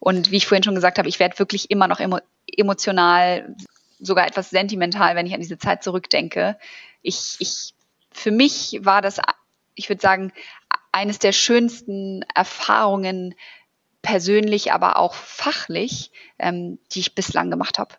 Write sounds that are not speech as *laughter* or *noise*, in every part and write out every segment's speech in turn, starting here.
Und wie ich vorhin schon gesagt habe, ich werde wirklich immer noch emo emotional, sogar etwas sentimental, wenn ich an diese Zeit zurückdenke. Ich, ich, für mich war das, ich würde sagen, eines der schönsten Erfahrungen persönlich, aber auch fachlich, ähm, die ich bislang gemacht habe.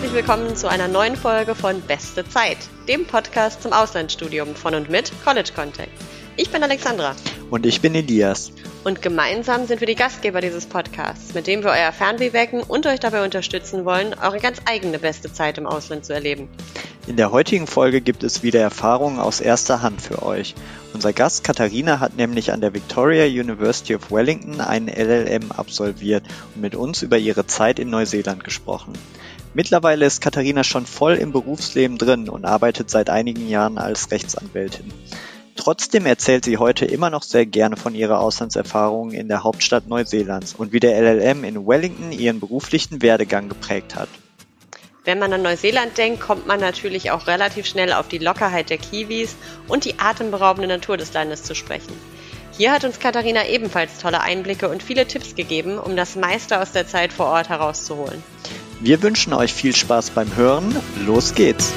Herzlich willkommen zu einer neuen Folge von Beste Zeit, dem Podcast zum Auslandsstudium von und mit College Contact. Ich bin Alexandra. Und ich bin Elias. Und gemeinsam sind wir die Gastgeber dieses Podcasts, mit dem wir euer Fernweh wecken und euch dabei unterstützen wollen, eure ganz eigene beste Zeit im Ausland zu erleben. In der heutigen Folge gibt es wieder Erfahrungen aus erster Hand für euch. Unser Gast Katharina hat nämlich an der Victoria University of Wellington einen LLM absolviert und mit uns über ihre Zeit in Neuseeland gesprochen. Mittlerweile ist Katharina schon voll im Berufsleben drin und arbeitet seit einigen Jahren als Rechtsanwältin. Trotzdem erzählt sie heute immer noch sehr gerne von ihrer Auslandserfahrungen in der Hauptstadt Neuseelands und wie der LLM in Wellington ihren beruflichen Werdegang geprägt hat. Wenn man an Neuseeland denkt, kommt man natürlich auch relativ schnell auf die Lockerheit der Kiwis und die atemberaubende Natur des Landes zu sprechen. Hier hat uns Katharina ebenfalls tolle Einblicke und viele Tipps gegeben, um das meiste aus der Zeit vor Ort herauszuholen. Wir wünschen euch viel Spaß beim Hören. Los geht's!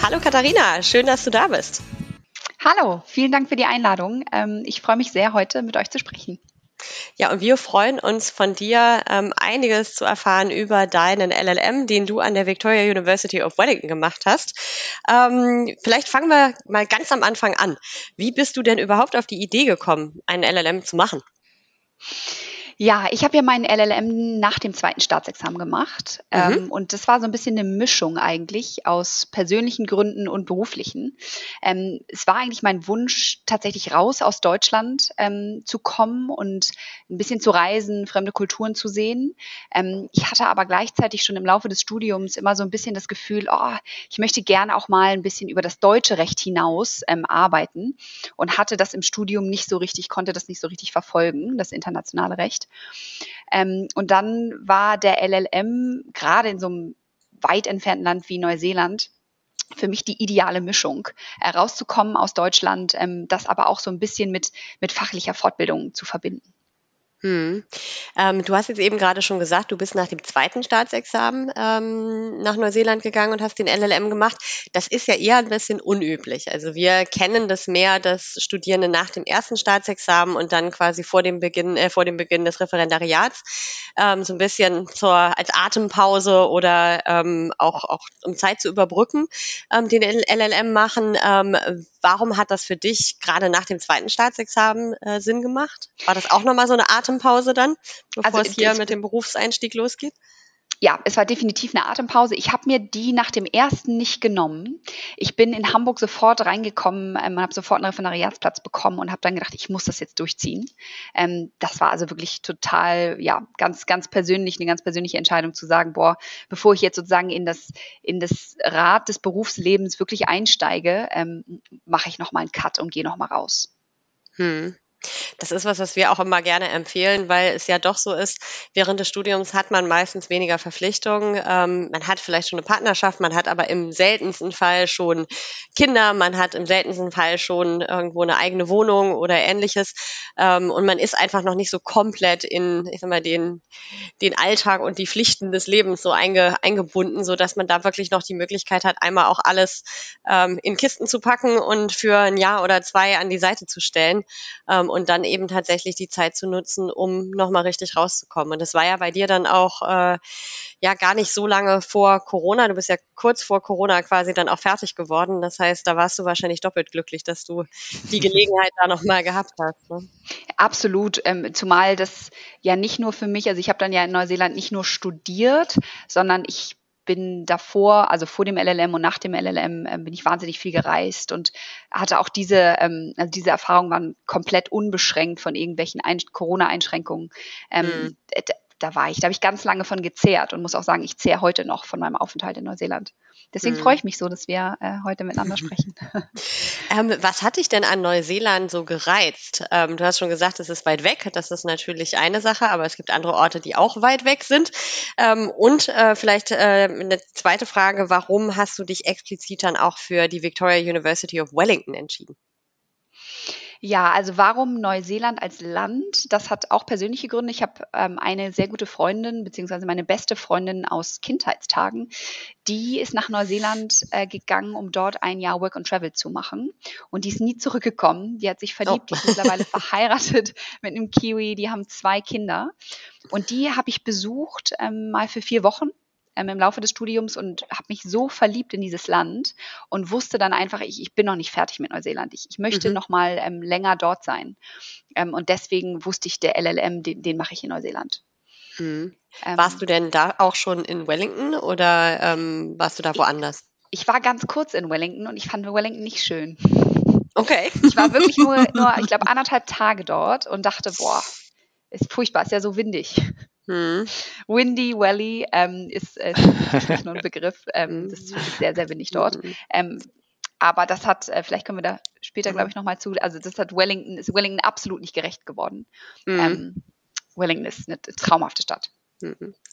Hallo Katharina, schön, dass du da bist. Hallo, vielen Dank für die Einladung. Ähm, ich freue mich sehr, heute mit euch zu sprechen. Ja, und wir freuen uns von dir ähm, einiges zu erfahren über deinen LLM, den du an der Victoria University of Wellington gemacht hast. Ähm, vielleicht fangen wir mal ganz am Anfang an. Wie bist du denn überhaupt auf die Idee gekommen, einen LLM zu machen? Ja, ich habe ja meinen LLM nach dem zweiten Staatsexamen gemacht. Mhm. Ähm, und das war so ein bisschen eine Mischung eigentlich aus persönlichen Gründen und beruflichen. Ähm, es war eigentlich mein Wunsch, tatsächlich raus aus Deutschland ähm, zu kommen und ein bisschen zu reisen, fremde Kulturen zu sehen. Ähm, ich hatte aber gleichzeitig schon im Laufe des Studiums immer so ein bisschen das Gefühl, oh, ich möchte gerne auch mal ein bisschen über das deutsche Recht hinaus ähm, arbeiten und hatte das im Studium nicht so richtig, konnte das nicht so richtig verfolgen, das internationale Recht. Ähm, und dann war der LLM gerade in so einem weit entfernten Land wie Neuseeland für mich die ideale Mischung, herauszukommen aus Deutschland, ähm, das aber auch so ein bisschen mit, mit fachlicher Fortbildung zu verbinden. Hm. Ähm, du hast jetzt eben gerade schon gesagt, du bist nach dem zweiten Staatsexamen ähm, nach Neuseeland gegangen und hast den LLM gemacht. Das ist ja eher ein bisschen unüblich. Also wir kennen das mehr, dass Studierende nach dem ersten Staatsexamen und dann quasi vor dem Beginn, äh, vor dem Beginn des Referendariats ähm, so ein bisschen zur als Atempause oder ähm, auch, auch um Zeit zu überbrücken, ähm, den LLM machen. Warum hat das für dich gerade nach dem zweiten Staatsexamen äh, Sinn gemacht? War das auch nochmal so eine Atem Atempause dann, bevor also, es hier mit dem Berufseinstieg losgeht? Ja, es war definitiv eine Atempause. Ich habe mir die nach dem ersten nicht genommen. Ich bin in Hamburg sofort reingekommen, ähm, habe sofort einen Referendariatsplatz bekommen und habe dann gedacht, ich muss das jetzt durchziehen. Ähm, das war also wirklich total, ja, ganz, ganz persönlich, eine ganz persönliche Entscheidung zu sagen, boah, bevor ich jetzt sozusagen in das, in das Rad des Berufslebens wirklich einsteige, ähm, mache ich nochmal einen Cut und gehe nochmal raus. Hm. Das ist was, was wir auch immer gerne empfehlen, weil es ja doch so ist, während des Studiums hat man meistens weniger Verpflichtungen. Ähm, man hat vielleicht schon eine Partnerschaft, man hat aber im seltensten Fall schon Kinder, man hat im seltensten Fall schon irgendwo eine eigene Wohnung oder ähnliches. Ähm, und man ist einfach noch nicht so komplett in, ich sag mal, den, den Alltag und die Pflichten des Lebens so einge, eingebunden, so dass man da wirklich noch die Möglichkeit hat, einmal auch alles ähm, in Kisten zu packen und für ein Jahr oder zwei an die Seite zu stellen. Und dann eben tatsächlich die Zeit zu nutzen, um nochmal richtig rauszukommen. Und das war ja bei dir dann auch äh, ja gar nicht so lange vor Corona. Du bist ja kurz vor Corona quasi dann auch fertig geworden. Das heißt, da warst du wahrscheinlich doppelt glücklich, dass du die Gelegenheit da nochmal gehabt hast. Ne? Absolut, ähm, zumal das ja nicht nur für mich, also ich habe dann ja in Neuseeland nicht nur studiert, sondern ich bin davor, also vor dem LLM und nach dem LLM, äh, bin ich wahnsinnig viel gereist und hatte auch diese, ähm, also diese Erfahrungen waren komplett unbeschränkt von irgendwelchen Corona-Einschränkungen. Ähm, mhm da war ich, da habe ich ganz lange von gezehrt und muss auch sagen, ich zehre heute noch von meinem Aufenthalt in Neuseeland. Deswegen mhm. freue ich mich so, dass wir äh, heute miteinander sprechen. *laughs* ähm, was hat dich denn an Neuseeland so gereizt? Ähm, du hast schon gesagt, es ist weit weg. Das ist natürlich eine Sache, aber es gibt andere Orte, die auch weit weg sind. Ähm, und äh, vielleicht äh, eine zweite Frage, warum hast du dich explizit dann auch für die Victoria University of Wellington entschieden? Ja, also warum Neuseeland als Land? Das hat auch persönliche Gründe. Ich habe ähm, eine sehr gute Freundin, beziehungsweise meine beste Freundin aus Kindheitstagen, die ist nach Neuseeland äh, gegangen, um dort ein Jahr Work and Travel zu machen. Und die ist nie zurückgekommen. Die hat sich verliebt, oh. die ist *laughs* mittlerweile verheiratet mit einem Kiwi, die haben zwei Kinder. Und die habe ich besucht ähm, mal für vier Wochen ähm, im Laufe des Studiums und habe mich so verliebt in dieses Land und wusste dann einfach, ich, ich bin noch nicht fertig mit Neuseeland. Ich, ich möchte mhm. noch mal ähm, länger dort sein. Ähm, und deswegen wusste ich, der LLM, den, den mache ich in Neuseeland. Mhm. warst du denn da auch schon in Wellington oder ähm, warst du da woanders? Ich, ich war ganz kurz in Wellington und ich fand Wellington nicht schön. Okay. *laughs* Ich war wirklich nur, nur ich *laughs* glaube, anderthalb Tage dort und dachte, boah, ist furchtbar, ist ja so windig. Hm. Windy Valley ähm, ist, äh, ist nur ein *laughs* Begriff. Ähm, das ist sehr, sehr windig dort. Hm. Ähm, aber das hat, äh, vielleicht kommen wir da später, glaube ich, nochmal zu. Also das hat Wellington, ist Wellington absolut nicht gerecht geworden. Mhm. Wellington ist eine traumhafte Stadt.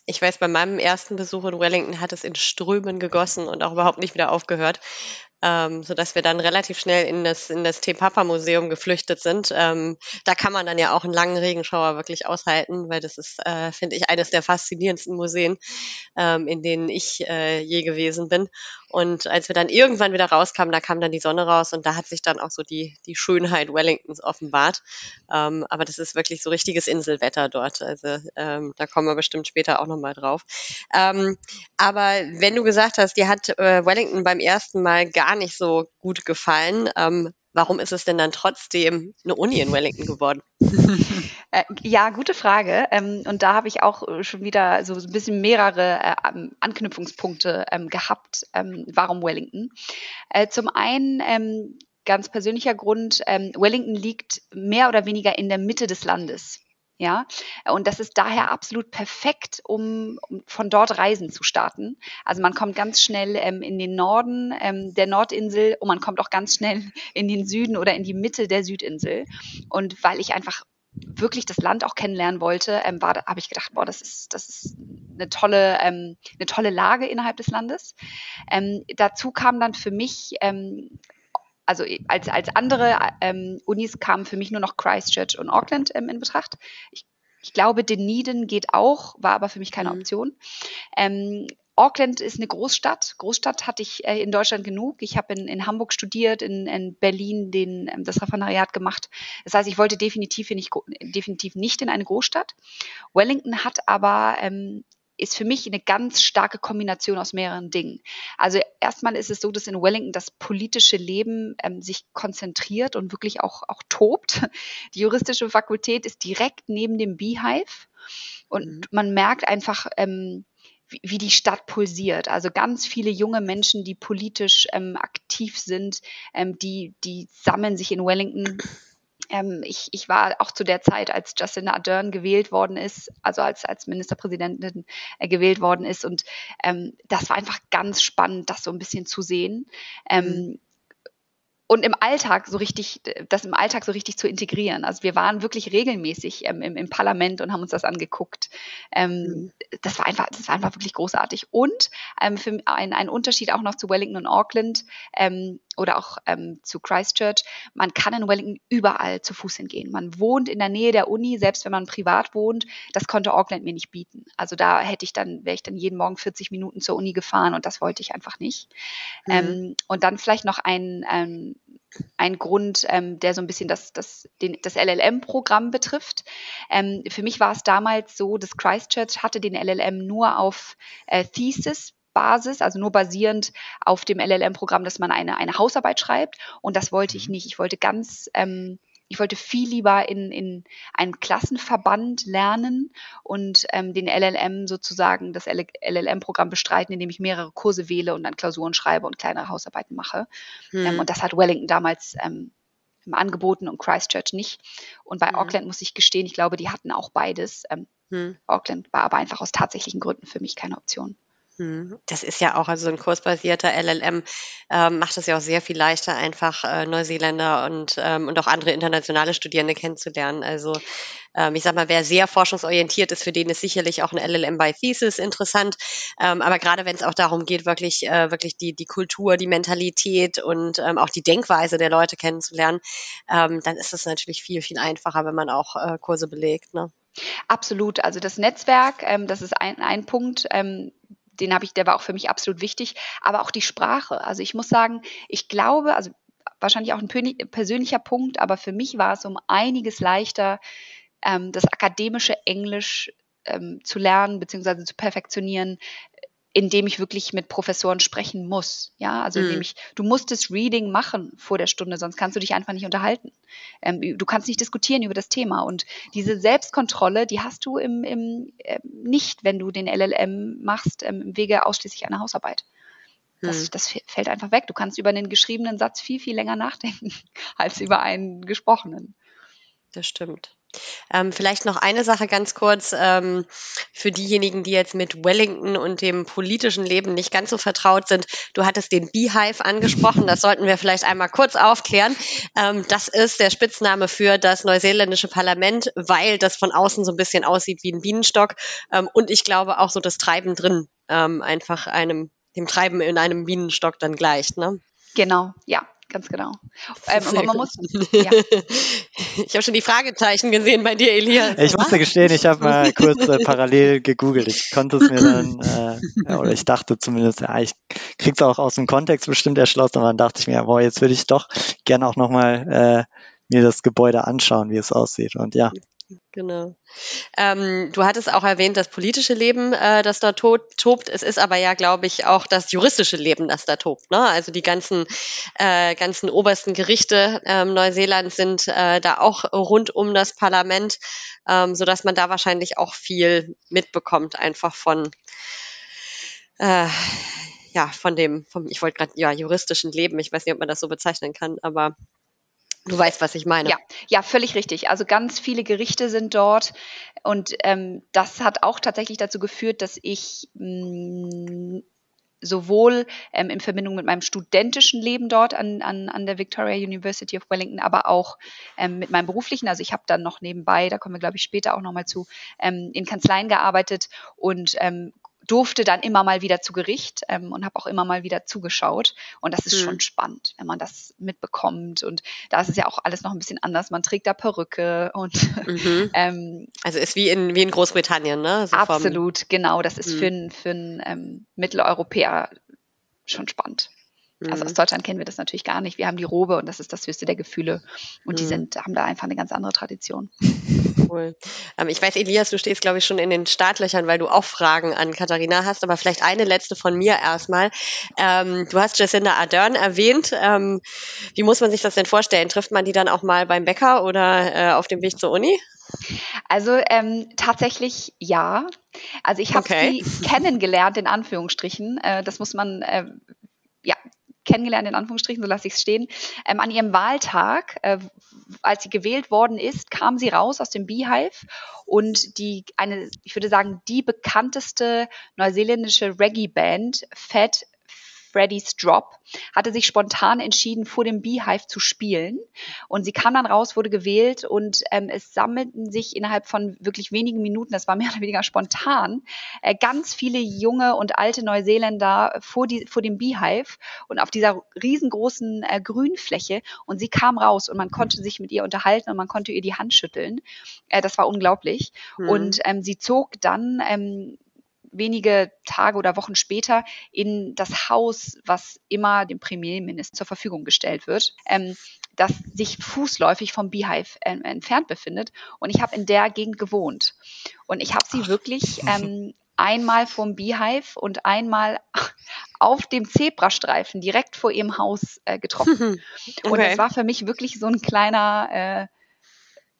Ich weiß, bei meinem ersten Besuch in Wellington hat es in Strömen gegossen und auch überhaupt nicht wieder aufgehört ähm, sodass wir dann relativ schnell in das, in das Te-Papa-Museum geflüchtet sind. Ähm, da kann man dann ja auch einen langen Regenschauer wirklich aushalten, weil das ist, äh, finde ich, eines der faszinierendsten Museen, ähm, in denen ich äh, je gewesen bin. Und als wir dann irgendwann wieder rauskamen, da kam dann die Sonne raus und da hat sich dann auch so die, die Schönheit Wellingtons offenbart. Ähm, aber das ist wirklich so richtiges Inselwetter dort. Also ähm, da kommen wir bestimmt später auch nochmal drauf. Ähm, aber wenn du gesagt hast, dir hat äh, Wellington beim ersten Mal gar nicht so gut gefallen, ähm, warum ist es denn dann trotzdem eine Uni in Wellington geworden? *laughs* Äh, ja, gute Frage. Ähm, und da habe ich auch äh, schon wieder so ein bisschen mehrere äh, Anknüpfungspunkte ähm, gehabt. Ähm, warum Wellington? Zum einen ganz persönlicher Grund, Wellington liegt mehr oder weniger in der Mitte des Landes. Ja, und das ist daher absolut perfekt, um, um von dort Reisen zu starten. Also man kommt ganz schnell ähm, in den Norden ähm, der Nordinsel und man kommt auch ganz schnell in den Süden oder in die Mitte der Südinsel. Und weil ich einfach wirklich das Land auch kennenlernen wollte, ähm, habe ich gedacht, boah, das ist, das ist eine tolle, ähm, eine tolle Lage innerhalb des Landes. Ähm, dazu kam dann für mich ähm, also als, als andere ähm, Unis kamen für mich nur noch Christchurch und Auckland ähm, in Betracht. Ich, ich glaube, Dunedin geht auch, war aber für mich keine mhm. Option. Ähm, Auckland ist eine Großstadt. Großstadt hatte ich äh, in Deutschland genug. Ich habe in, in Hamburg studiert, in, in Berlin den, ähm, das Referendariat gemacht. Das heißt, ich wollte definitiv nicht, definitiv nicht in eine Großstadt. Wellington hat aber ähm, ist für mich eine ganz starke Kombination aus mehreren Dingen. Also erstmal ist es so, dass in Wellington das politische Leben ähm, sich konzentriert und wirklich auch, auch tobt. *laughs* Die juristische Fakultät ist direkt neben dem Beehive und mhm. man merkt einfach, ähm, wie, wie die Stadt pulsiert. Also ganz viele junge Menschen, die politisch ähm, aktiv sind, ähm, die, die sammeln sich in Wellington ähm, ich, ich war auch zu der Zeit, als Jacinda Ardern gewählt worden ist, also als, als Ministerpräsidentin äh, gewählt worden ist. Und ähm, das war einfach ganz spannend, das so ein bisschen zu sehen. Ähm, mhm und im Alltag so richtig, das im Alltag so richtig zu integrieren. Also wir waren wirklich regelmäßig ähm, im, im, Parlament und haben uns das angeguckt. Ähm, mhm. Das war einfach, das war einfach wirklich großartig. Und ähm, für ein, ein Unterschied auch noch zu Wellington und Auckland ähm, oder auch ähm, zu Christchurch. Man kann in Wellington überall zu Fuß hingehen. Man wohnt in der Nähe der Uni, selbst wenn man privat wohnt. Das konnte Auckland mir nicht bieten. Also da hätte ich dann, wäre ich dann jeden Morgen 40 Minuten zur Uni gefahren und das wollte ich einfach nicht. Mhm. Ähm, und dann vielleicht noch ein, ein ein Grund, ähm, der so ein bisschen das, das, den, das LLM-Programm betrifft. Ähm, für mich war es damals so, dass Christchurch hatte den LLM nur auf äh, Thesis Basis, also nur basierend auf dem LLM-Programm, dass man eine, eine Hausarbeit schreibt. Und das wollte ich mhm. nicht. Ich wollte ganz ähm, ich wollte viel lieber in, in einen Klassenverband lernen und ähm, den LLM sozusagen, das LLM-Programm bestreiten, indem ich mehrere Kurse wähle und dann Klausuren schreibe und kleinere Hausarbeiten mache. Hm. Ähm, und das hat Wellington damals ähm, angeboten und Christchurch nicht. Und bei hm. Auckland muss ich gestehen, ich glaube, die hatten auch beides. Ähm, Hm. Auckland war aber einfach aus tatsächlichen Gründen für mich keine Option. Hm. Das ist ja auch, also ein kursbasierter LLM ähm, macht es ja auch sehr viel leichter, einfach äh, Neuseeländer und, ähm, und auch andere internationale Studierende kennenzulernen. Also ähm, ich sag mal, wer sehr forschungsorientiert ist, für den ist sicherlich auch ein LLM by Thesis interessant. Ähm, aber gerade wenn es auch darum geht, wirklich, äh, wirklich die, die Kultur, die Mentalität und ähm, auch die Denkweise der Leute kennenzulernen, ähm, dann ist es natürlich viel, viel einfacher, wenn man auch äh, Kurse belegt. Ne? Absolut. Also das Netzwerk, das ist ein, ein Punkt. Den habe ich, der war auch für mich absolut wichtig, aber auch die Sprache. Also ich muss sagen, ich glaube, also wahrscheinlich auch ein persönlicher Punkt, aber für mich war es um einiges leichter, ähm, das akademische Englisch ähm, zu lernen bzw. zu perfektionieren, indem ich wirklich mit Professoren sprechen muss. Ja, also indem mhm. ich, du musst das Reading machen vor der Stunde, sonst kannst du dich einfach nicht unterhalten. Ähm, du kannst nicht diskutieren über das Thema. Und diese Selbstkontrolle, die hast du im, im äh, nicht, wenn du den LLM machst, ähm, im Wege ausschließlich einer Hausarbeit. Das, mhm. das fällt einfach weg. Du kannst über einen geschriebenen Satz viel, viel länger nachdenken *laughs* als über einen gesprochenen. Das stimmt. Ähm, vielleicht noch eine Sache ganz kurz ähm, für diejenigen, die jetzt mit Wellington und dem politischen Leben nicht ganz so vertraut sind. Du hattest den Beehive angesprochen, das sollten wir vielleicht einmal kurz aufklären. Ähm, das ist der Spitzname für das neuseeländische Parlament, weil das von außen so ein bisschen aussieht wie ein Bienenstock ähm, und ich glaube auch so das Treiben drin ähm, einfach einem dem Treiben in einem Bienenstock dann gleicht. Ne? Genau, ja, ganz genau. Ähm, aber man muss, *laughs* ja. Ich habe schon die Fragezeichen gesehen bei dir, Elias. Ich musste gestehen, ich habe mal *laughs* kurz äh, parallel gegoogelt. Ich konnte es mir dann, äh, oder ich dachte zumindest, ja, ich krieg's auch aus dem Kontext bestimmt erschlossen, aber dann dachte ich mir, boah, jetzt würde ich doch gerne auch nochmal äh, mir das Gebäude anschauen, wie es aussieht. Und ja, Genau. Ähm, du hattest auch erwähnt, das politische Leben, äh, das da to tobt. Es ist aber ja, glaube ich, auch das juristische Leben, das da tobt. Ne? Also die ganzen, äh, ganzen obersten Gerichte ähm, Neuseelands sind äh, da auch rund um das Parlament, ähm, so dass man da wahrscheinlich auch viel mitbekommt, einfach von äh, ja, von dem, vom, ich wollte gerade, ja, juristischen Leben, ich weiß nicht, ob man das so bezeichnen kann, aber Du weißt, was ich meine. Ja, ja, völlig richtig. Also ganz viele Gerichte sind dort und ähm, das hat auch tatsächlich dazu geführt, dass ich mh, mm, sowohl ähm, in Verbindung mit meinem studentischen Leben dort an, an, an der Victoria University of Wellington, aber auch ähm, mit meinem beruflichen. Also ich habe dann noch nebenbei, da kommen wir, glaube ich, später auch nochmal zu, ähm, in Kanzleien gearbeitet und ähm, durfte dann immer mal wieder zu Gericht ähm, und habe auch immer mal wieder zugeschaut. Und das ist mhm. schon spannend, wenn man das mitbekommt. Und da ist es ja auch alles noch ein bisschen anders. Man trägt da Perücke und *laughs* mhm. ähm, also ist wie in wie in Großbritannien, ne? So absolut, genau. Das ist mhm. für einen für einen ähm, Mitteleuropäer schon spannend. Also aus mhm. Deutschland kennen wir das natürlich gar nicht. Wir haben die Robe und das ist das höchste der Gefühle. Und die mhm. sind, haben da einfach eine ganz andere Tradition. Cool. Ähm, ich weiß, Elias, du stehst, glaube ich, schon in den Startlöchern, weil du auch Fragen an Katharina hast, aber vielleicht eine letzte von mir erstmal. Ähm, du hast Jacinda Ardern erwähnt. Ähm, wie muss man sich das denn vorstellen? Trifft man die dann auch mal beim Bäcker oder äh, auf dem Weg zur Uni? Also ähm, tatsächlich ja. Also ich habe okay. sie kennengelernt in Anführungsstrichen. Äh, das muss man äh, ja kennengelernt, in Anführungsstrichen, so lasse ich es stehen. Ähm, an ihrem Wahltag, äh, als sie gewählt worden ist, kam sie raus aus dem Beehive und die, eine, ich würde sagen, die bekannteste neuseeländische Reggae-Band, Fat Freddy's Drop, hatte sich spontan entschieden, vor dem Beehive zu spielen. Und sie kam dann raus, wurde gewählt und ähm, es sammelten sich innerhalb von wirklich wenigen Minuten, das war mehr *laughs* oder weniger spontan, äh, ganz viele junge und alte Neuseeländer vor, die, vor dem Beehive und auf dieser riesengroßen äh, Grünfläche. Und sie kam raus und man konnte sich mit ihr unterhalten und man konnte ihr die Hand schütteln. Äh, das war unglaublich. Mhm. Und ähm, sie zog dann ähm, wenige Tage oder Wochen später in das Haus, was immer dem Premierminister zur Verfügung gestellt wird, ähm, das sich fußläufig vom Beehive äh, entfernt befindet. Und ich habe in der Gegend gewohnt. Und ich habe sie wirklich ähm, *laughs* einmal vom Beehive und einmal *laughs* auf dem Zebrastreifen direkt vor ihrem Haus äh, getroffen. *laughs* Okay. Und das war für mich wirklich so ein kleiner äh,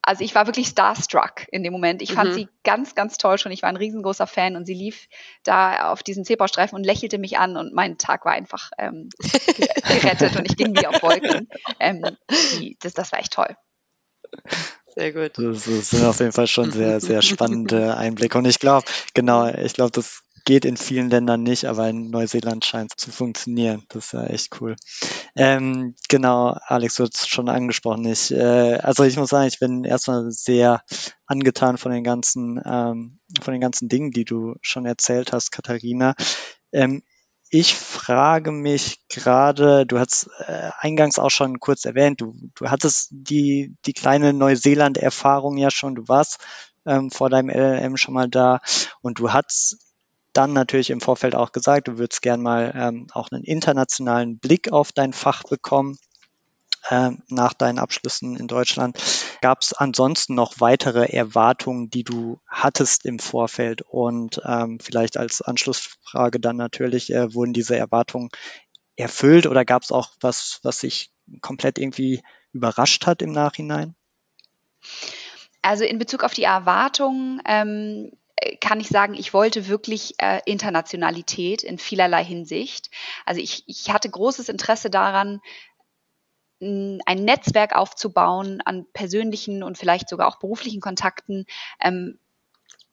also ich war wirklich starstruck in dem Moment. Ich fand mhm. sie ganz, ganz toll schon. Ich war ein riesengroßer Fan und sie lief da auf diesem Zebrastreifen und lächelte mich an und mein Tag war einfach ähm, *laughs* gerettet und ich ging wie auf Wolken. Ähm, die, das, das war echt toll. Sehr gut. Das, das sind auf jeden Fall schon sehr, *laughs* sehr spannende Einblicke. Und ich glaube, genau, ich glaube, das geht in vielen Ländern nicht, aber in Neuseeland scheint es zu funktionieren. Das ist ja echt cool. Ähm, genau, Alex, du hast es schon angesprochen. Ich, äh, also ich muss sagen, ich bin erstmal sehr angetan von den ganzen, ähm, von den ganzen Dingen, die du schon erzählt hast, Katharina. Ähm, ich frage mich gerade, du hast äh, eingangs auch schon kurz erwähnt, du, du hattest die, die kleine Neuseeland-Erfahrung ja schon, du warst ähm, vor deinem LLM schon mal da und du hast dann natürlich im Vorfeld auch gesagt, du würdest gern mal ähm, auch einen internationalen Blick auf dein Fach bekommen äh, nach deinen Abschlüssen in Deutschland. Gab es ansonsten noch weitere Erwartungen, die du hattest im Vorfeld? Und ähm, vielleicht als Anschlussfrage dann natürlich, äh, wurden diese Erwartungen erfüllt oder gab es auch was, was sich komplett irgendwie überrascht hat im Nachhinein? Also in Bezug auf die Erwartungen ähm, kann ich sagen, ich wollte wirklich äh, Internationalität in vielerlei Hinsicht. Also ich, ich hatte großes Interesse daran, ein Netzwerk aufzubauen an persönlichen und vielleicht sogar auch beruflichen Kontakten ähm,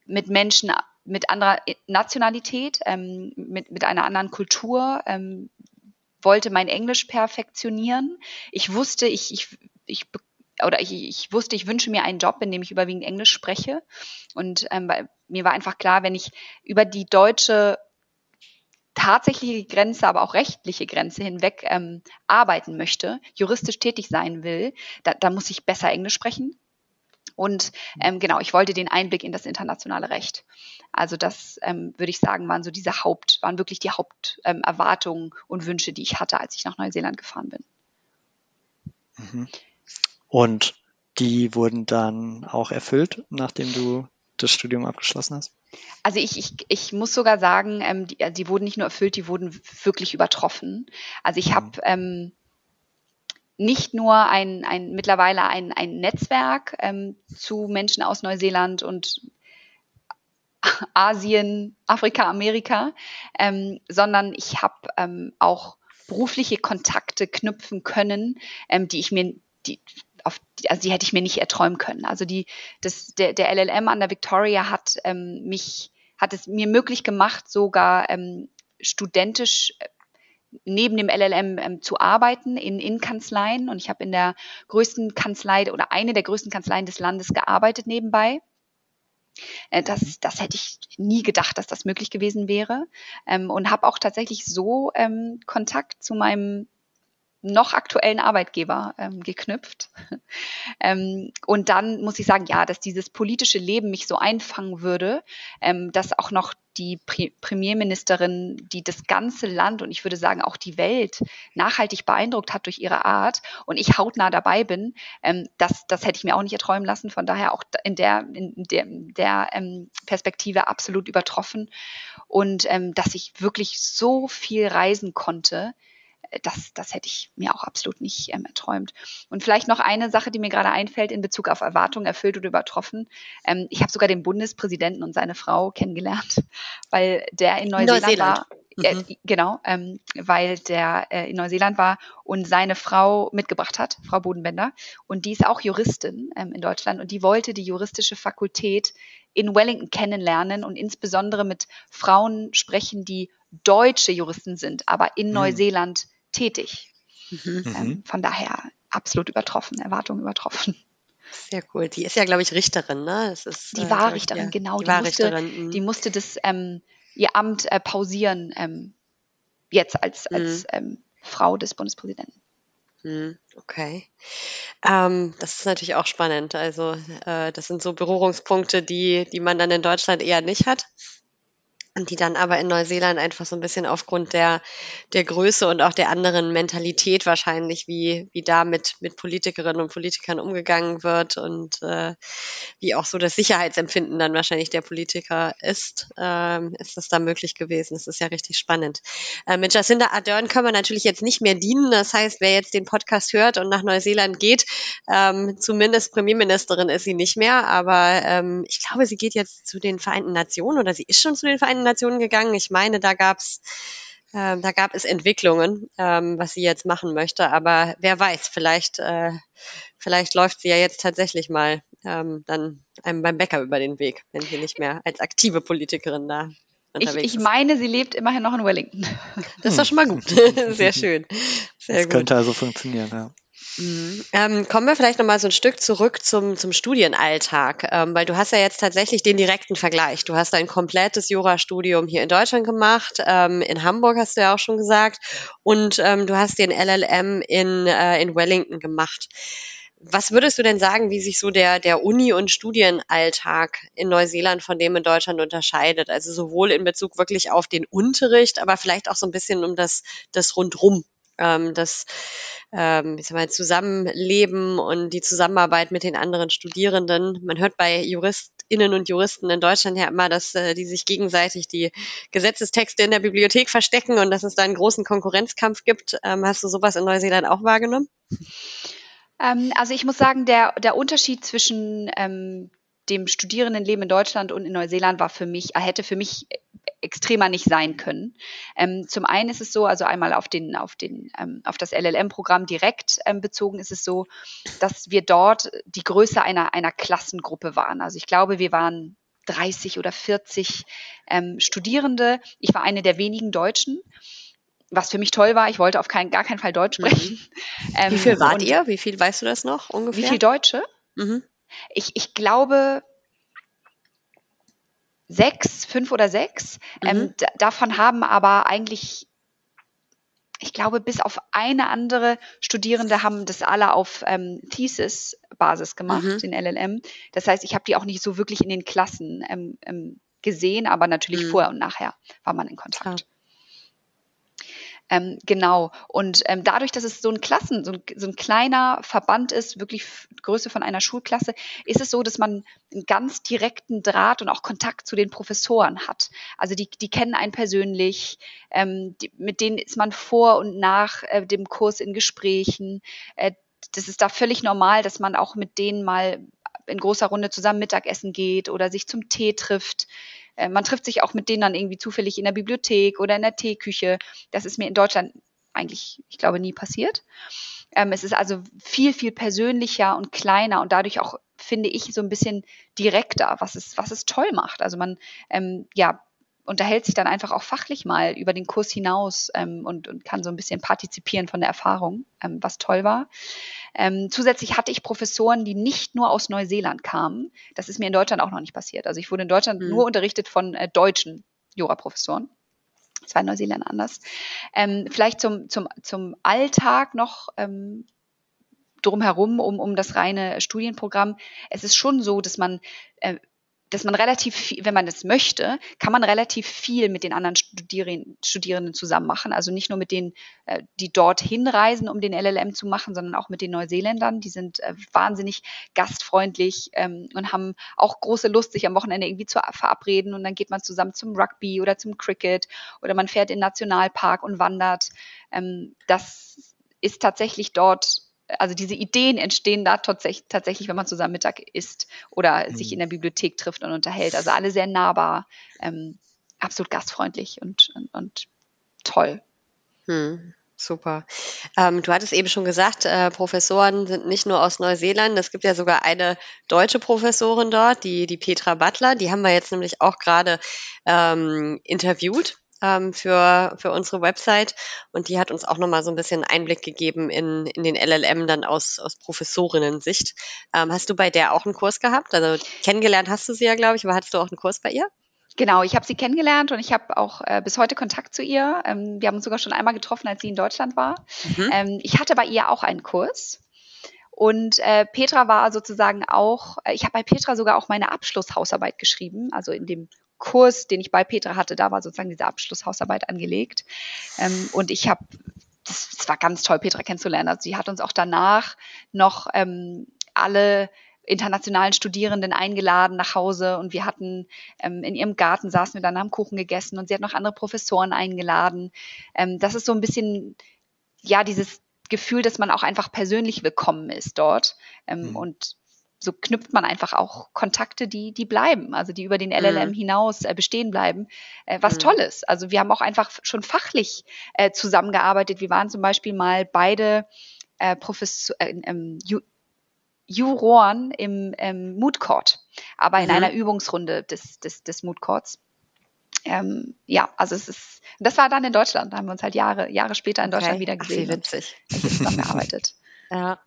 mit Menschen mit anderer Nationalität, ähm, mit, mit einer anderen Kultur, ähm, wollte mein Englisch perfektionieren. Ich wusste, ich, ich, ich oder ich, ich wusste, ich wünsche mir einen Job, in dem ich überwiegend Englisch spreche. Und ähm, mir war einfach klar, wenn ich über die deutsche tatsächliche Grenze, aber auch rechtliche Grenze hinweg ähm, arbeiten möchte, juristisch tätig sein will, da, da muss ich besser Englisch sprechen. Und ähm, genau, ich wollte den Einblick in das internationale Recht. Also das ähm, würde ich sagen, waren so diese Haupt, waren wirklich die Haupterwartungen ähm, und Wünsche, die ich hatte, als ich nach Neuseeland gefahren bin. Mhm. Und die wurden dann auch erfüllt, nachdem du das Studium abgeschlossen hast? Also ich, ich, ich muss sogar sagen, ähm, die, die wurden nicht nur erfüllt, die wurden wirklich übertroffen. Also ich habe ähm, nicht nur ein, ein mittlerweile ein, ein Netzwerk ähm, zu Menschen aus Neuseeland und Asien, Afrika, Amerika, ähm, sondern ich habe ähm, auch berufliche Kontakte knüpfen können, ähm, die ich mir, die, auf die, also die hätte ich mir nicht erträumen können. Also die, das, der, der LLM an der Victoria hat ähm, mich, hat es mir möglich gemacht, sogar ähm, studentisch äh, neben dem LLM ähm, zu arbeiten in, in Kanzleien. Und ich habe in der größten Kanzlei oder eine der größten Kanzleien des Landes gearbeitet nebenbei. Äh, das, das hätte ich nie gedacht, dass das möglich gewesen wäre. Ähm, und habe auch tatsächlich so ähm, Kontakt zu meinem noch aktuellen Arbeitgeber ähm, geknüpft. *laughs* ähm, und dann muss ich sagen, ja, dass dieses politische Leben mich so einfangen würde, ähm, dass auch noch die Pre Premierministerin, die das ganze Land und ich würde sagen auch die Welt nachhaltig beeindruckt hat durch ihre Art und ich hautnah dabei bin, ähm, das, das hätte ich mir auch nicht erträumen lassen. Von daher auch in der, in der, der ähm, Perspektive absolut übertroffen und ähm, dass ich wirklich so viel reisen konnte das, das hätte ich mir auch absolut nicht ähm, erträumt. Und vielleicht noch eine Sache, die mir gerade einfällt in Bezug auf Erwartungen erfüllt oder übertroffen. Ähm, ich habe sogar den Bundespräsidenten und seine Frau kennengelernt, *laughs* weil der in Neuseeland, Neuseeland. war. Äh, mhm. genau, ähm, weil der äh, in Neuseeland war und seine Frau mitgebracht hat, Frau Bodenbender. Und die ist auch Juristin ähm, in Deutschland und die wollte die juristische Fakultät in Wellington kennenlernen und insbesondere mit Frauen sprechen, die deutsche Juristen sind, aber in mhm. Neuseeland tätig. Mhm. Ähm, mhm. von daher absolut übertroffen, Erwartungen übertroffen. Sehr cool. Die ist ja, glaube ich, Richterin, ne? Das ist, die äh, war Richterin, ja. genau. Die, die, musste, mhm. die musste das ähm, ihr Amt äh, pausieren ähm, jetzt als, als mhm. ähm, Frau des Bundespräsidenten. Mhm, okay. Ähm, das ist natürlich auch spannend. Also äh, das sind so Berührungspunkte, die, die man dann in Deutschland eher nicht hat die dann aber in Neuseeland einfach so ein bisschen aufgrund der, der Größe und auch der anderen Mentalität wahrscheinlich, wie, wie da mit, mit Politikerinnen und Politikern umgegangen wird und äh, wie auch so das Sicherheitsempfinden dann wahrscheinlich der Politiker ist, ähm, ist das da möglich gewesen. Das ist ja richtig spannend. Äh, mit Jacinda Ardern können wir natürlich jetzt nicht mehr dienen. Das heißt, wer jetzt den Podcast hört und nach Neuseeland geht, ähm, zumindest Premierministerin ist sie nicht mehr, aber ähm, ich glaube, sie geht jetzt zu den Vereinten Nationen oder sie ist schon zu den Vereinten Nationen gegangen. Ich meine, da gab's Ähm, da gab es Entwicklungen, ähm, was sie jetzt machen möchte. Aber wer weiß, vielleicht, äh, vielleicht läuft sie ja jetzt tatsächlich mal ähm, dann einem beim Bäcker über den Weg, wenn sie nicht mehr als aktive Politikerin da ich, ich meine, sie lebt immerhin noch in Wellington. Das ist doch schon mal gut. *laughs* Sehr schön. Sehr das gut. könnte also funktionieren, ja. Mhm. Ähm, kommen wir vielleicht noch mal so ein Stück zurück zum, zum Studienalltag, ähm, weil du hast ja jetzt tatsächlich den direkten Vergleich. Du hast ein komplettes Jurastudium hier in Deutschland gemacht, ähm, in Hamburg hast du ja auch schon gesagt, und ähm, du hast den LLM in, äh, in Wellington gemacht. Was würdest du denn sagen, wie sich so der, der Uni- und Studienalltag in Neuseeland von dem in Deutschland unterscheidet? Also sowohl in Bezug wirklich auf den Unterricht, aber vielleicht auch so ein bisschen um das, das Rundrum ähm, das ähm, ich sag mal, Zusammenleben und die Zusammenarbeit mit den anderen Studierenden. Man hört bei JuristInnen und Juristen in Deutschland ja immer, dass äh, die sich gegenseitig die Gesetzestexte in der Bibliothek verstecken und dass es da einen großen Konkurrenzkampf gibt. Ähm, hast du sowas in Neuseeland auch wahrgenommen? Ähm, also ich muss sagen, der, der Unterschied zwischen ähm, dem Studierendenleben in Deutschland und in Neuseeland war für mich, hätte für mich extremer nicht sein können. Ähm, zum einen ist es so, also einmal auf den, auf den, ähm, auf das LLM-Programm direkt ähm, bezogen ist es so, dass wir dort die Größe einer, einer Klassengruppe waren. Also ich glaube, wir waren 30 oder 40 ähm, Studierende. Ich war eine der wenigen Deutschen was für mich toll war, ich wollte auf keinen, gar keinen Fall Deutsch mhm. sprechen. Mhm. Wie viel wart ihr? Wie viel weißt du das noch ungefähr? Wie viel Deutsche? Mhm. Ich, ich glaube, sechs, fünf oder sechs. Ähm, mhm. Ähm, davon haben aber eigentlich, ich glaube, bis auf eine andere Studierende haben das alle auf ähm, Thesis-Basis gemacht, mhm. den LLM. Das heißt, ich habe die auch nicht so wirklich in den Klassen ähm, ähm gesehen, aber natürlich mhm. vorher und nachher war man in Kontakt. Ja. Ähm, genau. Und ähm, dadurch, dass es so ein Klassen, so ein, so ein kleiner Verband ist, wirklich Größe von einer Schulklasse, ist es so, dass man einen ganz direkten Draht und auch Kontakt zu den Professoren hat. Also die, die kennen einen persönlich, ähm, die, mit denen ist man vor und nach äh, dem Kurs in Gesprächen. Äh, das ist da völlig normal, dass man auch mit denen mal in großer Runde zusammen Mittagessen geht oder sich zum Tee trifft. Äh, man trifft sich auch mit denen dann irgendwie zufällig in der Bibliothek oder in der Teeküche. Das ist mir in Deutschland eigentlich, ich glaube, nie passiert. Ähm, es ist also viel, viel persönlicher und kleiner und dadurch auch, finde ich, so ein bisschen direkter, was es, was es toll macht. Also man, ähm, ja, unterhält sich dann einfach auch fachlich mal über den Kurs hinaus ähm, und, und kann so ein bisschen partizipieren von der Erfahrung, ähm, was toll war. Ähm, zusätzlich hatte ich Professoren, die nicht nur aus Neuseeland kamen. Das ist mir in Deutschland auch noch nicht passiert. Also ich wurde in Deutschland mhm. nur unterrichtet von äh, deutschen Juraprofessoren. Das war in Neuseeland anders. Ähm, vielleicht zum, zum, zum Alltag noch ähm, drumherum, um, um das reine Studienprogramm. Es ist schon so, dass man äh, dass man relativ viel, wenn man das möchte, kann man relativ viel mit den anderen Studierenden, Studierenden zusammen machen. Also nicht nur mit denen, äh, die dorthin reisen, um den LLM zu machen, sondern auch mit den Neuseeländern. Die sind äh, wahnsinnig gastfreundlich ähm, und haben auch große Lust, sich am Wochenende irgendwie zu verabreden. Und dann geht man zusammen zum Rugby oder zum Cricket oder man fährt in den Nationalpark und wandert. Ähm, das ist tatsächlich dort also diese Ideen entstehen da tatsächlich, wenn man zusammen Mittag isst oder mhm. sich in der Bibliothek trifft und unterhält. Also alle sehr nahbar, ähm, absolut gastfreundlich und, und, und toll. Hm. Super. Ähm, du hattest eben schon gesagt, äh, Professoren sind nicht nur aus Neuseeland. Es gibt ja sogar eine deutsche Professorin dort, die, die Petra Butler. Die haben wir jetzt nämlich auch gerade ähm, interviewt ähm, für, für unsere Website und die hat uns auch nochmal so ein bisschen Einblick gegeben in, in den LLM dann aus, aus Professorinnen-Sicht. Ähm, hast du bei der auch einen Kurs gehabt? Also kennengelernt hast du sie ja, glaube ich, aber hattest du auch einen Kurs bei ihr? Genau, ich habe sie kennengelernt und ich habe auch äh, bis heute Kontakt zu ihr. Ähm, wir haben uns sogar schon einmal getroffen, als sie in Deutschland war. Mhm. Ähm, ich hatte bei ihr auch einen Kurs. Und äh, Petra war sozusagen auch, äh, ich habe bei Petra sogar auch meine Abschlusshausarbeit geschrieben, also in dem Kurs, den ich bei Petra hatte, da war sozusagen diese Abschlusshausarbeit angelegt. Ähm, und ich habe, das, das, war ganz toll, Petra kennenzulernen. Also sie hat uns auch danach noch ähm, alle internationalen Studierenden eingeladen nach Hause und wir hatten ähm, in ihrem Garten saßen wir dann haben Kuchen gegessen und sie hat noch andere Professoren eingeladen. Ähm, das ist so ein bisschen ja dieses Gefühl, dass man auch einfach persönlich willkommen ist dort ähm, mhm. und so knüpft man einfach auch Kontakte, die, die bleiben, also die über den LLM mhm. hinaus äh, bestehen bleiben, äh, was mhm. toll ist. Also wir haben auch einfach schon fachlich äh, zusammengearbeitet. Wir waren zum Beispiel mal beide äh, Professor, äh, ähm, Ju Juroren im ähm, Mood Court, aber in mhm. einer Übungsrunde des, des, des Mood Courts. Ähm, ja, also es ist, das war dann in Deutschland, da haben wir uns halt Jahre, Jahre später in Deutschland okay. wieder gesehen. Ach, wie witzig. Und zusammengearbeitet. *laughs* ja.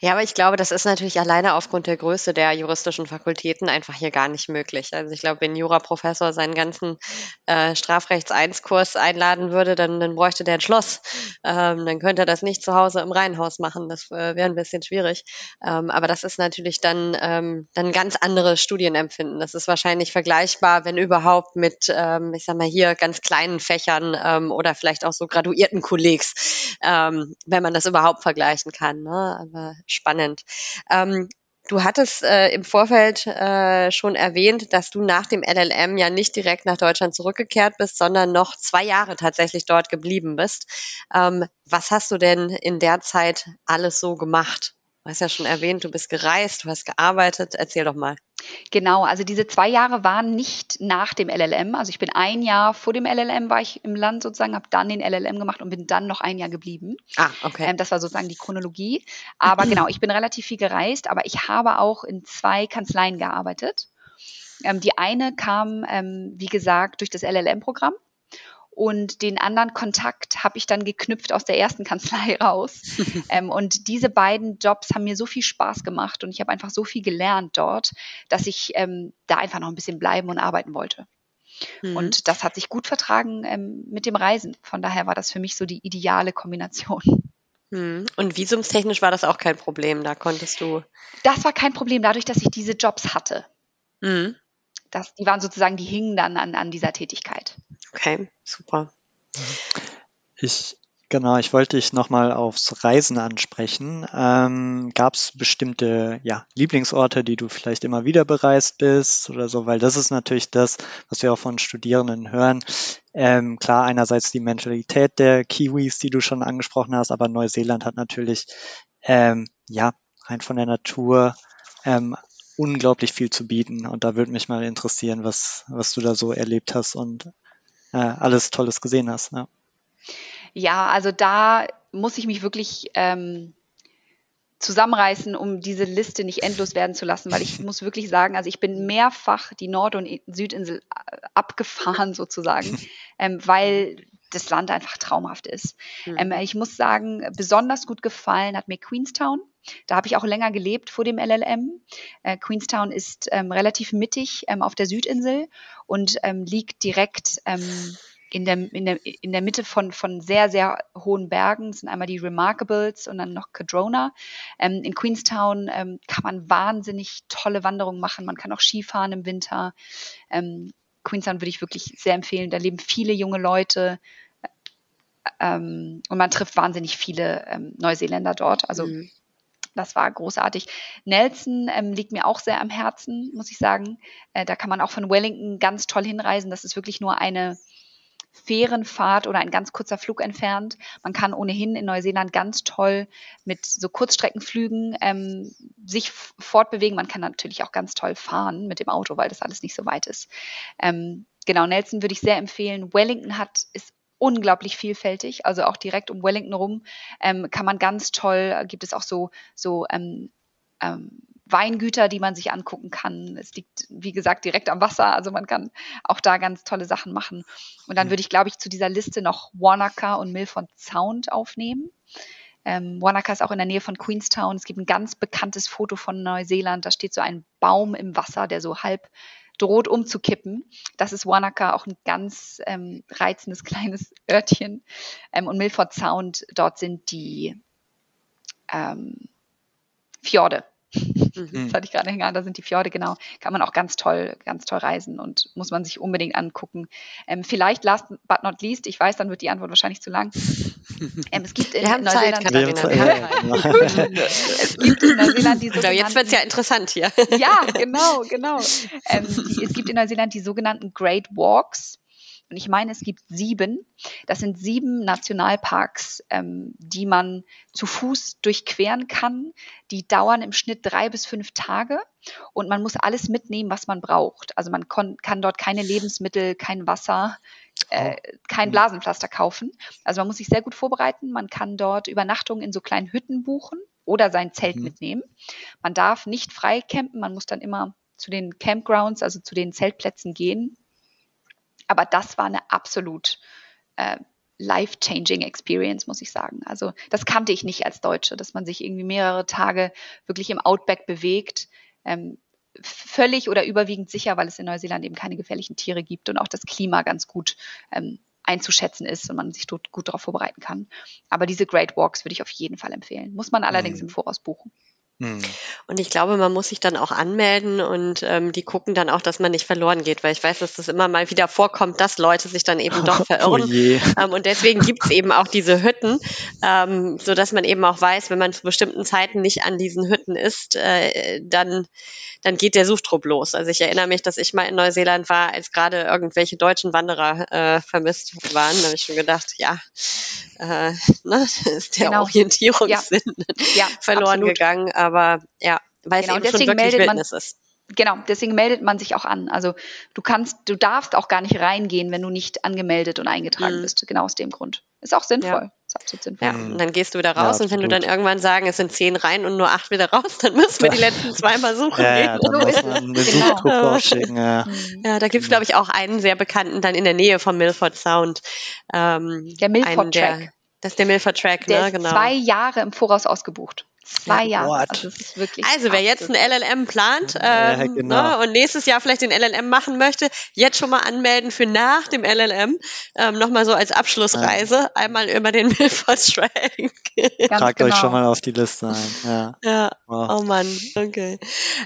Ja, aber ich glaube, das ist natürlich alleine aufgrund der Größe der juristischen Fakultäten einfach hier gar nicht möglich. Also ich glaube, wenn Juraprofessor seinen ganzen äh, Strafrechts-1-Kurs einladen würde, dann, dann bräuchte der ein Schloss. Ähm, dann könnte er das nicht zu Hause im Reihenhaus machen. Das äh, wäre ein bisschen schwierig. Ähm, aber das ist natürlich dann, ähm, dann ganz anderes Studienempfinden. Das ist wahrscheinlich vergleichbar, wenn überhaupt, mit, ähm, ich sag mal, hier ganz kleinen Fächern ähm, oder vielleicht auch so graduierten Kollegs, ähm, wenn man das überhaupt vergleichen kann. Ne? Aber spannend. Ähm, Du hattest äh, im Vorfeld äh, schon erwähnt, dass du nach dem LLM ja nicht direkt nach Deutschland zurückgekehrt bist, sondern noch zwei Jahre tatsächlich dort geblieben bist. Ähm, was hast du denn in der Zeit alles so gemacht? Du hast ja schon erwähnt, du bist gereist, du hast gearbeitet. Erzähl doch mal. Genau, also diese zwei Jahre waren nicht nach dem LLM. Also ich bin ein Jahr vor dem LLM war ich im Land sozusagen, habe dann den LLM gemacht und bin dann noch ein Jahr geblieben. Ah, okay. Ähm, das war sozusagen die Chronologie. Aber genau, ich bin relativ viel gereist, aber ich habe auch in zwei Kanzleien gearbeitet. Ähm, die eine kam, ähm, wie gesagt, durch das LLM-Programm. Und den anderen Kontakt habe ich dann geknüpft aus der ersten Kanzlei *laughs* raus. ähm, und diese beiden Jobs haben mir so viel Spaß gemacht und ich habe einfach so viel gelernt dort, dass ich ähm, da einfach noch ein bisschen bleiben und arbeiten wollte. Mhm. Und das hat sich gut vertragen ähm, mit dem Reisen. Von daher war das für mich so die ideale Kombination. Mhm. Und visumstechnisch war das auch kein Problem, da konntest du. Das war kein Problem, dadurch, dass ich diese Jobs hatte. Mhm. Das, die waren sozusagen, die hingen dann an, an dieser Tätigkeit. Okay, super. Ich Genau, ich wollte dich nochmal aufs Reisen ansprechen. Ähm, Gab es bestimmte ja, Lieblingsorte, die du vielleicht immer wieder bereist bist oder so? Weil das ist natürlich das, was wir auch von Studierenden hören. Ähm, klar, einerseits die Mentalität der Kiwis, die du schon angesprochen hast, aber Neuseeland hat natürlich ähm, ja rein von der Natur ähm, unglaublich viel zu bieten. Und da würde mich mal interessieren, was, was du da so erlebt hast und äh, alles Tolles gesehen hast. Ja. ja, also da muss ich mich wirklich ähm, zusammenreißen, um diese Liste nicht endlos werden zu lassen, weil ich *laughs* muss wirklich sagen, also ich bin mehrfach die Nord- und Südinsel abgefahren *laughs* sozusagen, ähm, weil das Land einfach traumhaft ist. Mhm. Ähm, ich muss sagen, besonders gut gefallen hat mir Queenstown. Da habe ich auch länger gelebt vor dem LLM. Äh, Queenstown ist ähm, relativ mittig ähm, auf der Südinsel und ähm, liegt direkt ähm, in der, in, der, in der Mitte von, von sehr, sehr hohen Bergen. Das sind einmal die Remarkables und dann noch Cadrona. Ähm, in Queenstown ähm, kann man wahnsinnig tolle Wanderungen machen. Man kann auch Skifahren im Winter. Ähm, Queenstown würde ich wirklich sehr empfehlen. Da leben viele junge Leute. Ähm, und man trifft wahnsinnig viele ähm, Neuseeländer dort. Also mhm. Das war großartig. Nelson ähm, liegt mir auch sehr am Herzen, muss ich sagen. Äh, da kann man auch von Wellington ganz toll hinreisen. Das ist wirklich nur eine Fährenfahrt oder ein ganz kurzer Flug entfernt. Man kann ohnehin in Neuseeland ganz toll mit so Kurzstreckenflügen ähm, sich fortbewegen. Man kann natürlich auch ganz toll fahren mit dem Auto, weil das alles nicht so weit ist. Ähm, genau, Nelson würde ich sehr empfehlen. Wellington hat, ist unglaublich vielfältig. Also auch direkt um Wellington rum ähm, kann man ganz toll, gibt es auch so, so ähm, ähm, Weingüter, die man sich angucken kann. Es liegt, wie gesagt, direkt am Wasser, also man kann auch da ganz tolle Sachen machen. Und dann würde ich, glaube ich, zu dieser Liste noch Wanaka und Milford Sound aufnehmen. Ähm, Wanaka ist auch in der Nähe von Queenstown. Es gibt ein ganz bekanntes Foto von Neuseeland. Da steht so ein Baum im Wasser, der so halb droht umzukippen. Das ist Wanaka, auch ein ganz ähm, reizendes *laughs* kleines Örtchen. Ähm, und Milford Sound, dort sind die ähm, Fjorde. Mhm. Das hatte ich gerade hängen, da sind die Fjorde, genau. Kann man auch ganz toll, ganz toll reisen und muss man sich unbedingt angucken. Ähm, vielleicht last but not least, ich weiß, dann wird die Antwort wahrscheinlich zu lang. *laughs* Ähm, es gibt in Neuseeland. Zeit, *laughs* es gibt in Neuseeland die sogenannten. Genau, jetzt wird es ja interessant hier. ja, genau, genau. Ähm, die, es gibt in Neuseeland die sogenannten Great Walks. Und ich meine, es gibt sieben. Das sind sieben Nationalparks, ähm, die man zu Fuß durchqueren kann. Die dauern im Schnitt drei bis fünf Tage und man muss alles mitnehmen, was man braucht. Also man kann dort keine Lebensmittel, kein Wasser, äh, oh. kein mhm. Blasenpflaster kaufen. Also man muss sich sehr gut vorbereiten. Man kann dort Übernachtungen in so kleinen Hütten buchen oder sein Zelt mhm. mitnehmen. Man darf nicht frei campen, man muss dann immer zu den Campgrounds, also zu den Zeltplätzen gehen. Aber das war eine absolut äh, life-changing Experience, muss ich sagen. Also das kannte ich nicht als Deutsche, dass man sich irgendwie mehrere Tage wirklich im Outback bewegt. Ähm, völlig oder überwiegend sicher, weil es in Neuseeland eben keine gefährlichen Tiere gibt und auch das Klima ganz gut ähm, einzuschätzen ist und man sich dort gut darauf vorbereiten kann. Aber diese Great Walks würde ich auf jeden Fall empfehlen. Muss man allerdings mhm. im Voraus buchen. Hm. Und ich glaube, man muss sich dann auch anmelden und ähm, die gucken dann auch, dass man nicht verloren geht, weil ich weiß, dass das immer mal wieder vorkommt, dass Leute sich dann eben doch *laughs* verirren. Oh ähm, und deswegen gibt es eben auch diese Hütten, ähm, so dass man eben auch weiß, wenn man zu bestimmten Zeiten nicht an diesen Hütten ist, äh, dann, dann geht der Suchtrupp los. Also ich erinnere mich, dass ich mal in Neuseeland war, als gerade irgendwelche deutschen Wanderer äh, vermisst waren. Da habe ich schon gedacht, ja, äh, ne, *laughs* ist der genau. Orientierungssinn ja. ja, verloren absolut. gegangen. Aber ja, weil genau, es eben schon wirklich Wildnis ist. Genau, deswegen meldet man sich auch an. Also du kannst, du darfst auch gar nicht reingehen, wenn du nicht angemeldet und eingetragen mhm. bist. Genau aus dem Grund. Ist auch sinnvoll. Ja. Ist absolut sinnvoll. Ja, und dann gehst du wieder raus ja, und wenn du dann irgendwann sagen, es sind zehn rein und nur acht wieder raus, *laughs* dann müssen wir die letzten zweimal suchen ja, gehen. Ja, dann muss man eine genau. schicken, ja. Mhm. ja, da gibt es, glaube ich, auch einen sehr bekannten dann in der Nähe vom Milford Sound. Ähm, der Milford Track. Das ist der Milford Track, der ne? Ist genau. zwei Jahre im Voraus ausgebucht. Zwei ja, Jahre. Also, also, wer jetzt ein LLM plant ähm, ja, genau. ne, und nächstes Jahr vielleicht den LLM machen möchte, jetzt schon mal anmelden für nach dem LLM. Ähm, Nochmal so als Abschlussreise. Ja. Einmal über den *laughs* Milford Track. Tragt genau. euch schon mal auf die Liste ein. Ja. ja. Wow. Oh Mann, okay.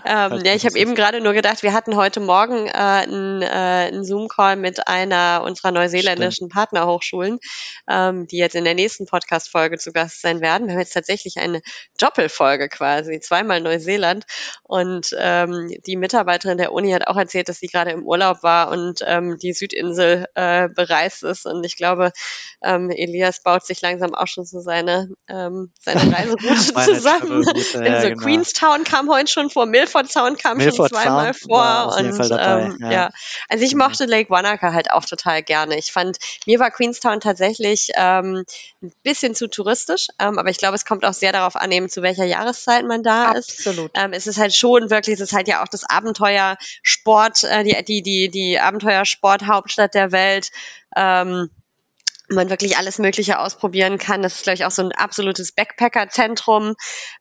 Ähm, ja, ich habe eben gerade nur gedacht, wir hatten heute Morgen äh, einen, äh, einen Zoom-Call mit einer unserer neuseeländischen Stimmt. Partnerhochschulen, ähm, die jetzt in der nächsten Podcast-Folge zu Gast sein werden. Wir haben jetzt tatsächlich eine Doppelfolge quasi, zweimal Neuseeland. Und ähm, die Mitarbeiterin der Uni hat auch erzählt, dass sie gerade im Urlaub war und ähm, die Südinsel äh, bereist ist. Und ich glaube, ähm, Elias baut sich langsam auch schon so seine, ähm, seine *laughs* Reiseroute zusammen. Ja, also genau. Queenstown kam heute schon vor, Milford Sound kam Milford schon zweimal Sound vor. Und ähm, ja. ja. also ich mochte Lake Wanaka halt auch total gerne. Ich fand, mir war Queenstown tatsächlich ähm, ein bisschen zu touristisch, ähm, aber ich glaube, es kommt auch sehr darauf an, eben zu welcher Jahreszeit man da Absolut. ist. Absolut. Ähm, es ist halt schon wirklich, es ist halt ja auch das Abenteuersport, äh, die, die, die, die Abenteuersport-Hauptstadt der Welt. Ähm, man wirklich alles Mögliche ausprobieren kann. Das ist, glaube ich, auch so ein absolutes Backpacker-Zentrum.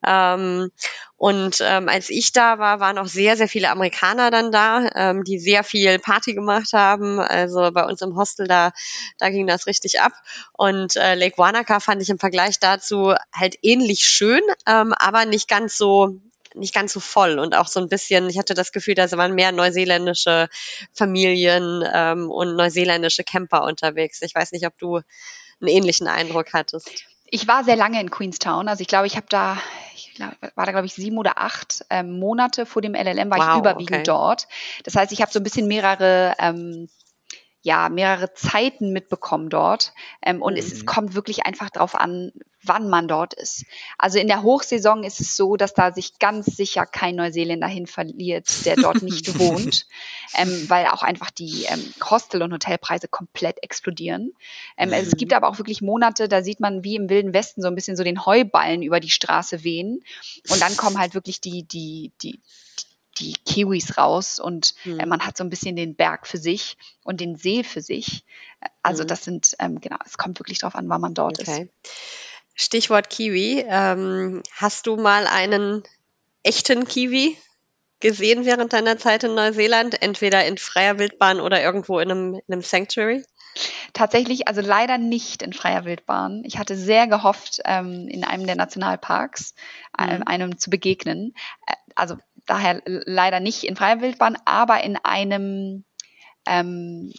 Ähm, und ähm, als ich da war, waren auch sehr, sehr viele Amerikaner dann da, ähm, die sehr viel Party gemacht haben. Also bei uns im Hostel, da, da ging das richtig ab. Und äh, Lake Wanaka fand ich im Vergleich dazu halt ähnlich schön, ähm, aber nicht ganz so nicht ganz so voll und auch so ein bisschen, ich hatte das Gefühl, da waren mehr neuseeländische Familien ähm, und neuseeländische Camper unterwegs. Ich weiß nicht, ob du einen ähnlichen Eindruck hattest. Ich war sehr lange in Queenstown, also ich glaube, ich habe da, ich glaub, war da glaube ich sieben oder acht ähm, Monate vor dem LLM war wow, ich überwiegend okay. dort. Das heißt, ich habe so ein bisschen mehrere ähm, ja, mehrere Zeiten mitbekommen dort. Ähm, und mhm. es, es, mhm. kommt wirklich einfach darauf an, wann man dort ist. Also in der Hochsaison ist es so, dass da sich ganz sicher kein Neuseeländer hin verliert, der dort nicht *laughs* wohnt, ähm, weil auch einfach die ähm, Hostel- und Hotelpreise komplett explodieren. Ähm, mhm. Es gibt aber auch wirklich Monate, da sieht man wie im Wilden Westen so ein bisschen so den Heuballen über die Straße wehen. Und dann kommen halt wirklich die, die, die, die Kiwis raus und mhm. äh, man hat so ein bisschen den Berg für sich und den See für sich. Also mhm. das sind, ähm, genau, es kommt wirklich darauf an, wann man dort okay. ist. Stichwort Kiwi. Ähm, hast du mal einen echten Kiwi gesehen während deiner Zeit in Neuseeland? Entweder in freier Wildbahn oder irgendwo in einem, in einem Sanctuary? Tatsächlich, also leider nicht in freier Wildbahn. Ich hatte sehr gehofft, ähm, in einem der Nationalparks äh, einem zu begegnen. Äh, also daher leider nicht in freier Wildbahn, aber in einem ähm,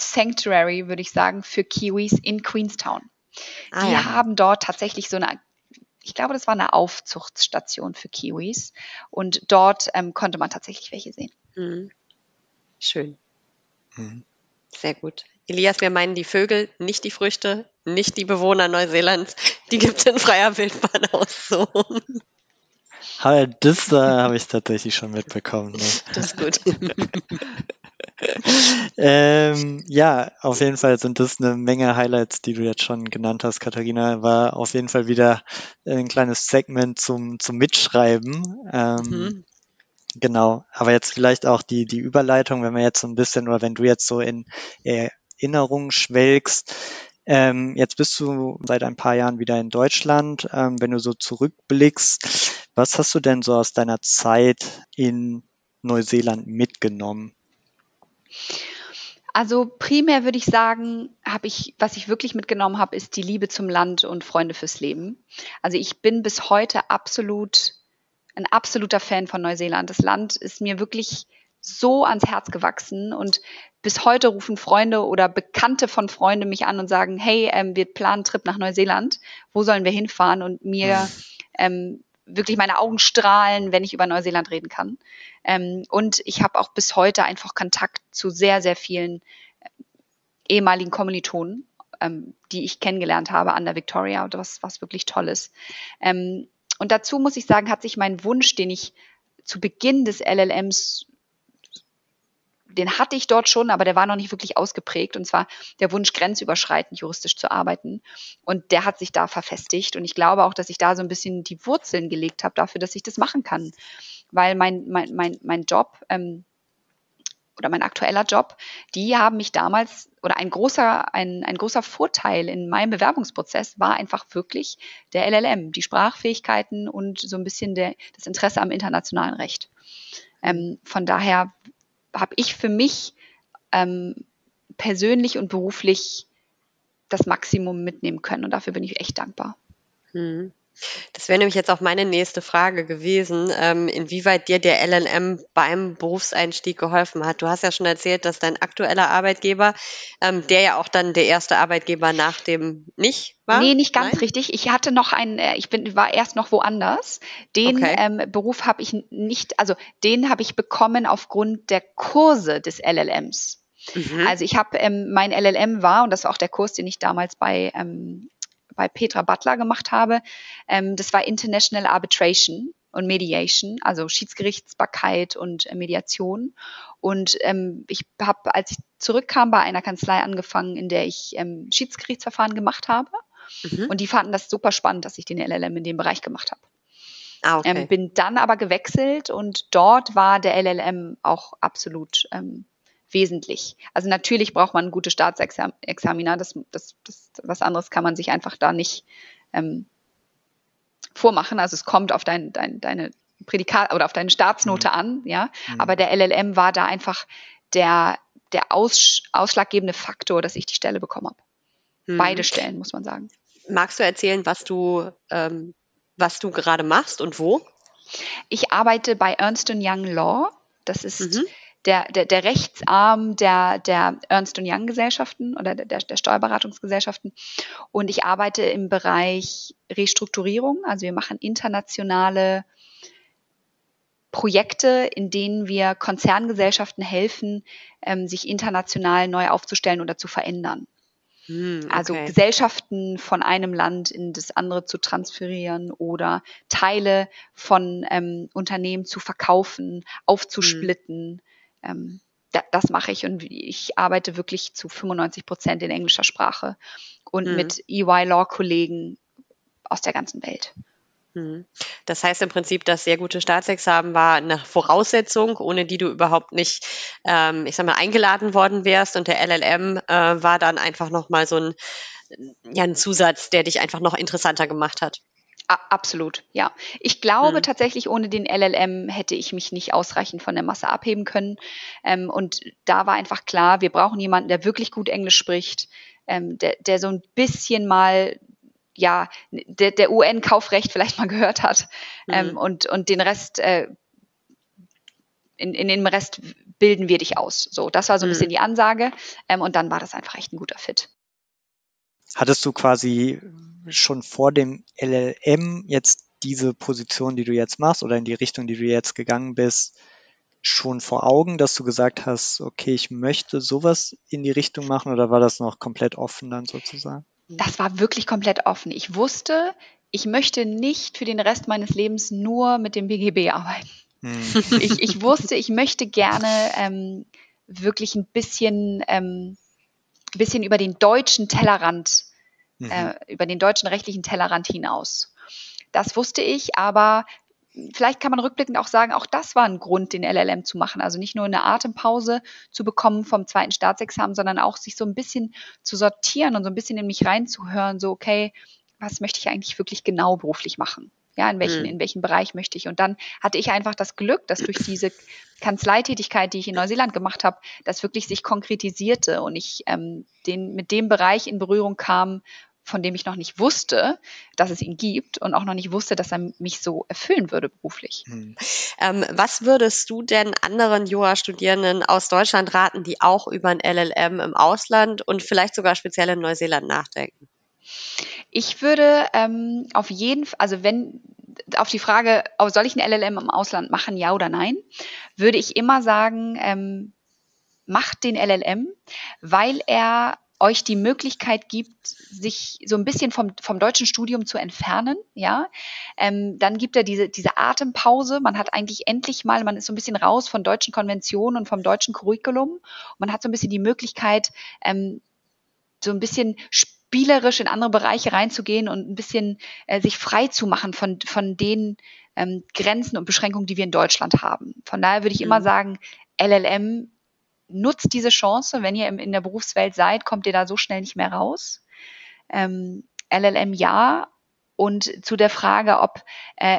Sanctuary, würde ich sagen, für Kiwis in Queenstown. Ah, die ja. haben dort tatsächlich so eine ich glaube, das war eine Aufzuchtstation für Kiwis. Und dort ähm, konnte man tatsächlich welche sehen. Mhm. Schön. Mhm. Sehr gut. Elias, wir meinen die Vögel, nicht die Früchte, nicht die Bewohner Neuseelands. Die gibt es in freier Wildbahn aus. So. Das äh, habe ich tatsächlich schon mitbekommen. Ne? *laughs* Das ist gut. *laughs* ähm, ja, auf jeden Fall sind das eine Menge Highlights, die du jetzt schon genannt hast, Katharina. War auf jeden Fall wieder ein kleines Segment zum, zum Mitschreiben. Ähm, mhm. Genau, aber jetzt vielleicht auch die, die Überleitung, wenn wir jetzt so ein bisschen oder wenn du jetzt so in Erinnerungen schwelgst. Ähm, jetzt bist du seit ein paar Jahren wieder in Deutschland. Ähm, wenn du so zurückblickst, was hast du denn so aus deiner Zeit in Neuseeland mitgenommen? Also primär würde ich sagen, habe ich, was ich wirklich mitgenommen habe, ist die Liebe zum Land und Freunde fürs Leben. Also ich bin bis heute absolut ein absoluter Fan von Neuseeland. Das Land ist mir wirklich so ans Herz gewachsen und bis heute rufen Freunde oder Bekannte von Freunden mich an und sagen, hey, ähm, wir planen einen Trip nach Neuseeland, wo sollen wir hinfahren? Und mir hm. ähm, wirklich meine Augen strahlen, wenn ich über Neuseeland reden kann. Ähm, und ich habe auch bis heute einfach Kontakt zu sehr, sehr vielen äh, ehemaligen Kommilitonen, ähm, die ich kennengelernt habe an der Victoria, was, was wirklich toll ist. Ähm, und dazu muss ich sagen, hat sich mein Wunsch, den ich zu Beginn des LLMs den hatte ich dort schon, aber der war noch nicht wirklich ausgeprägt. Und zwar der Wunsch, grenzüberschreitend juristisch zu arbeiten. Und der hat sich da verfestigt. Und ich glaube auch, dass ich da so ein bisschen die Wurzeln gelegt habe dafür, dass ich das machen kann. Weil mein, mein, mein, mein Job ähm, oder mein aktueller Job, die haben mich damals oder ein großer, ein, ein großer Vorteil in meinem Bewerbungsprozess war einfach wirklich der LLM, die Sprachfähigkeiten und so ein bisschen der, das Interesse am internationalen Recht. Ähm, von daher habe ich für mich ähm, persönlich und beruflich das Maximum mitnehmen können. Und dafür bin ich echt dankbar. Hm. Das wäre nämlich jetzt auch meine nächste Frage gewesen, ähm, inwieweit dir der LLM beim Berufseinstieg geholfen hat. Du hast ja schon erzählt, dass dein aktueller Arbeitgeber, ähm, der ja auch dann der erste Arbeitgeber nach dem nicht war? Nee, nicht ganz Nein? richtig. Ich hatte noch einen, äh, ich bin, war erst noch woanders. Den okay. ähm, Beruf habe ich nicht, also den habe ich bekommen aufgrund der Kurse des LLMs. Mhm. Also ich habe, ähm, mein LLM war, und das war auch der Kurs, den ich damals bei ähm, bei Petra Butler gemacht habe. Ähm, das war International Arbitration und Mediation, also Schiedsgerichtsbarkeit und äh, Mediation. Und ähm, ich habe, als ich zurückkam, bei einer Kanzlei angefangen, in der ich ähm, Schiedsgerichtsverfahren gemacht habe. Mhm. Und die fanden das super spannend, dass ich den LLM in dem Bereich gemacht habe. Ah, okay. ähm, bin dann aber gewechselt und dort war der LLM auch absolut ähm, wesentlich. Also natürlich braucht man gute Staatsexamina, das, das, das, was anderes kann man sich einfach da nicht ähm, vormachen. Also es kommt auf dein, dein, deine Prädikat oder auf deine Staatsnote mhm. an, ja. Mhm. Aber der LLM war da einfach der, der aus, ausschlaggebende Faktor, dass ich die Stelle bekommen habe. Mhm. Beide Stellen, muss man sagen. Magst du erzählen, was du, ähm, was du gerade machst und wo? Ich arbeite bei Ernst Young Law. Das ist mhm der, der, der Rechtsarm der, der Ernst Young Gesellschaften oder der, der Steuerberatungsgesellschaften. Und ich arbeite im Bereich Restrukturierung. Also wir machen internationale Projekte, in denen wir Konzerngesellschaften helfen, ähm, sich international neu aufzustellen oder zu verändern. Hm, also okay. Also Gesellschaften von einem Land in das andere zu transferieren oder Teile von ähm, Unternehmen zu verkaufen, aufzusplitten, hm ähm, da, das mache ich und ich arbeite wirklich zu 95 Prozent in englischer Sprache und mhm. mit EY-Law-Kollegen aus der ganzen Welt. Mhm. Das heißt im Prinzip, das sehr gute Staatsexamen war eine Voraussetzung, ohne die du überhaupt nicht, ähm, ich sag mal, eingeladen worden wärst. Und der LLM äh, war dann einfach nochmal so ein, ja, ein Zusatz, der dich einfach noch interessanter gemacht hat. Absolut, ja. Ich glaube mhm. tatsächlich, ohne den LLM hätte ich mich nicht ausreichend von der Masse abheben können. Ähm, und da war einfach klar, wir brauchen jemanden, der wirklich gut Englisch spricht, ähm, der, der so ein bisschen mal ja, der, der UN-Kaufrecht vielleicht mal *laughs* gehört hat ähm, mhm. und, und den Rest, äh, in, in dem Rest bilden wir dich aus. So, das war so ein mhm. bisschen die Ansage ähm, und dann war das einfach echt ein guter Fit. Hattest du quasi schon vor dem LLM jetzt diese Position, die du jetzt machst oder in die Richtung, die du jetzt gegangen bist, schon vor Augen, dass du gesagt hast, okay, ich möchte sowas in die Richtung machen oder war das noch komplett offen dann sozusagen? Das war wirklich komplett offen. Ich wusste, ich möchte nicht für den Rest meines Lebens nur mit dem BGB arbeiten. Hm. Ich, ich, wusste, ich möchte gerne ähm, wirklich ein bisschen, ähm, bisschen über den deutschen Tellerrand, mhm. äh, über den deutschen rechtlichen Tellerrand hinaus. Das wusste ich, aber vielleicht kann man rückblickend auch sagen, auch das war ein Grund, den LLM zu machen. Also nicht nur eine Atempause zu bekommen vom zweiten Staatsexamen, sondern auch sich so ein bisschen zu sortieren und so ein bisschen in mich reinzuhören, so, okay, was möchte ich eigentlich wirklich genau beruflich machen? Ja, in welchen, mhm. in welchem Bereich möchte ich? Und dann hatte ich einfach das Glück, dass durch diese Kanzleitätigkeit, die ich in Neuseeland gemacht habe, das wirklich sich konkretisierte und ich ähm, den, mit dem Bereich in Berührung kam, von dem ich noch nicht wusste, dass es ihn gibt und auch noch nicht wusste, dass er mich so erfüllen würde beruflich. Hm. Ähm, was würdest du denn anderen Jura-Studierenden aus Deutschland raten, die auch über ein LLM im Ausland und vielleicht sogar speziell in Neuseeland nachdenken? Ich würde ähm, auf jeden Fall, also wenn auf die Frage, oh, soll ich ein LLM im Ausland machen, ja oder nein, würde ich immer sagen, ähm, macht den LLM, weil er euch die Möglichkeit gibt, sich so ein bisschen vom, vom deutschen Studium zu entfernen, ja, ähm, dann gibt er diese, diese Atempause. Man hat eigentlich endlich mal, man ist so ein bisschen raus von deutschen Konventionen und vom deutschen Curriculum. Man hat so ein bisschen die Möglichkeit, ähm, so ein bisschen spielerisch in andere Bereiche reinzugehen und ein bisschen äh, sich frei zu machen von, von den ähm, Grenzen und Beschränkungen, die wir in Deutschland haben. Von daher würde ich mhm. immer sagen, LLM nutzt diese Chance. Wenn ihr in der Berufswelt seid, kommt ihr da so schnell nicht mehr raus. Ähm, LLM ja. Und zu der Frage, ob äh,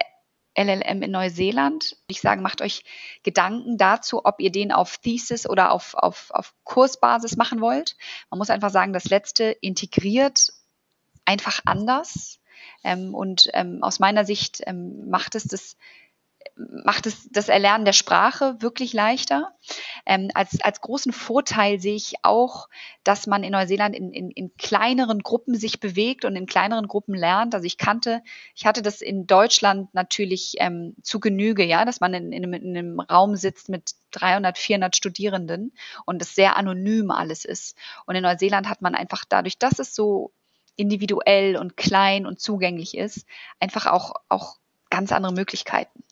LLM in Neuseeland. Ich sage, macht euch Gedanken dazu, ob ihr den auf Thesis oder auf, auf, auf Kursbasis machen wollt. Man muss einfach sagen, das letzte integriert einfach anders. Ähm, und ähm, aus meiner Sicht ähm, macht es das macht es das Erlernen der Sprache wirklich leichter. Ähm, als, als großen Vorteil sehe ich auch, dass man in Neuseeland in, in, in kleineren Gruppen sich bewegt und in kleineren Gruppen lernt. Also ich kannte, ich hatte das in Deutschland natürlich ähm, zu Genüge, ja, dass man in, in, in einem Raum sitzt mit 300, 400 Studierenden und es sehr anonym alles ist. Und in Neuseeland hat man einfach dadurch, dass es so individuell und klein und zugänglich ist, einfach auch, auch ganz andere Möglichkeiten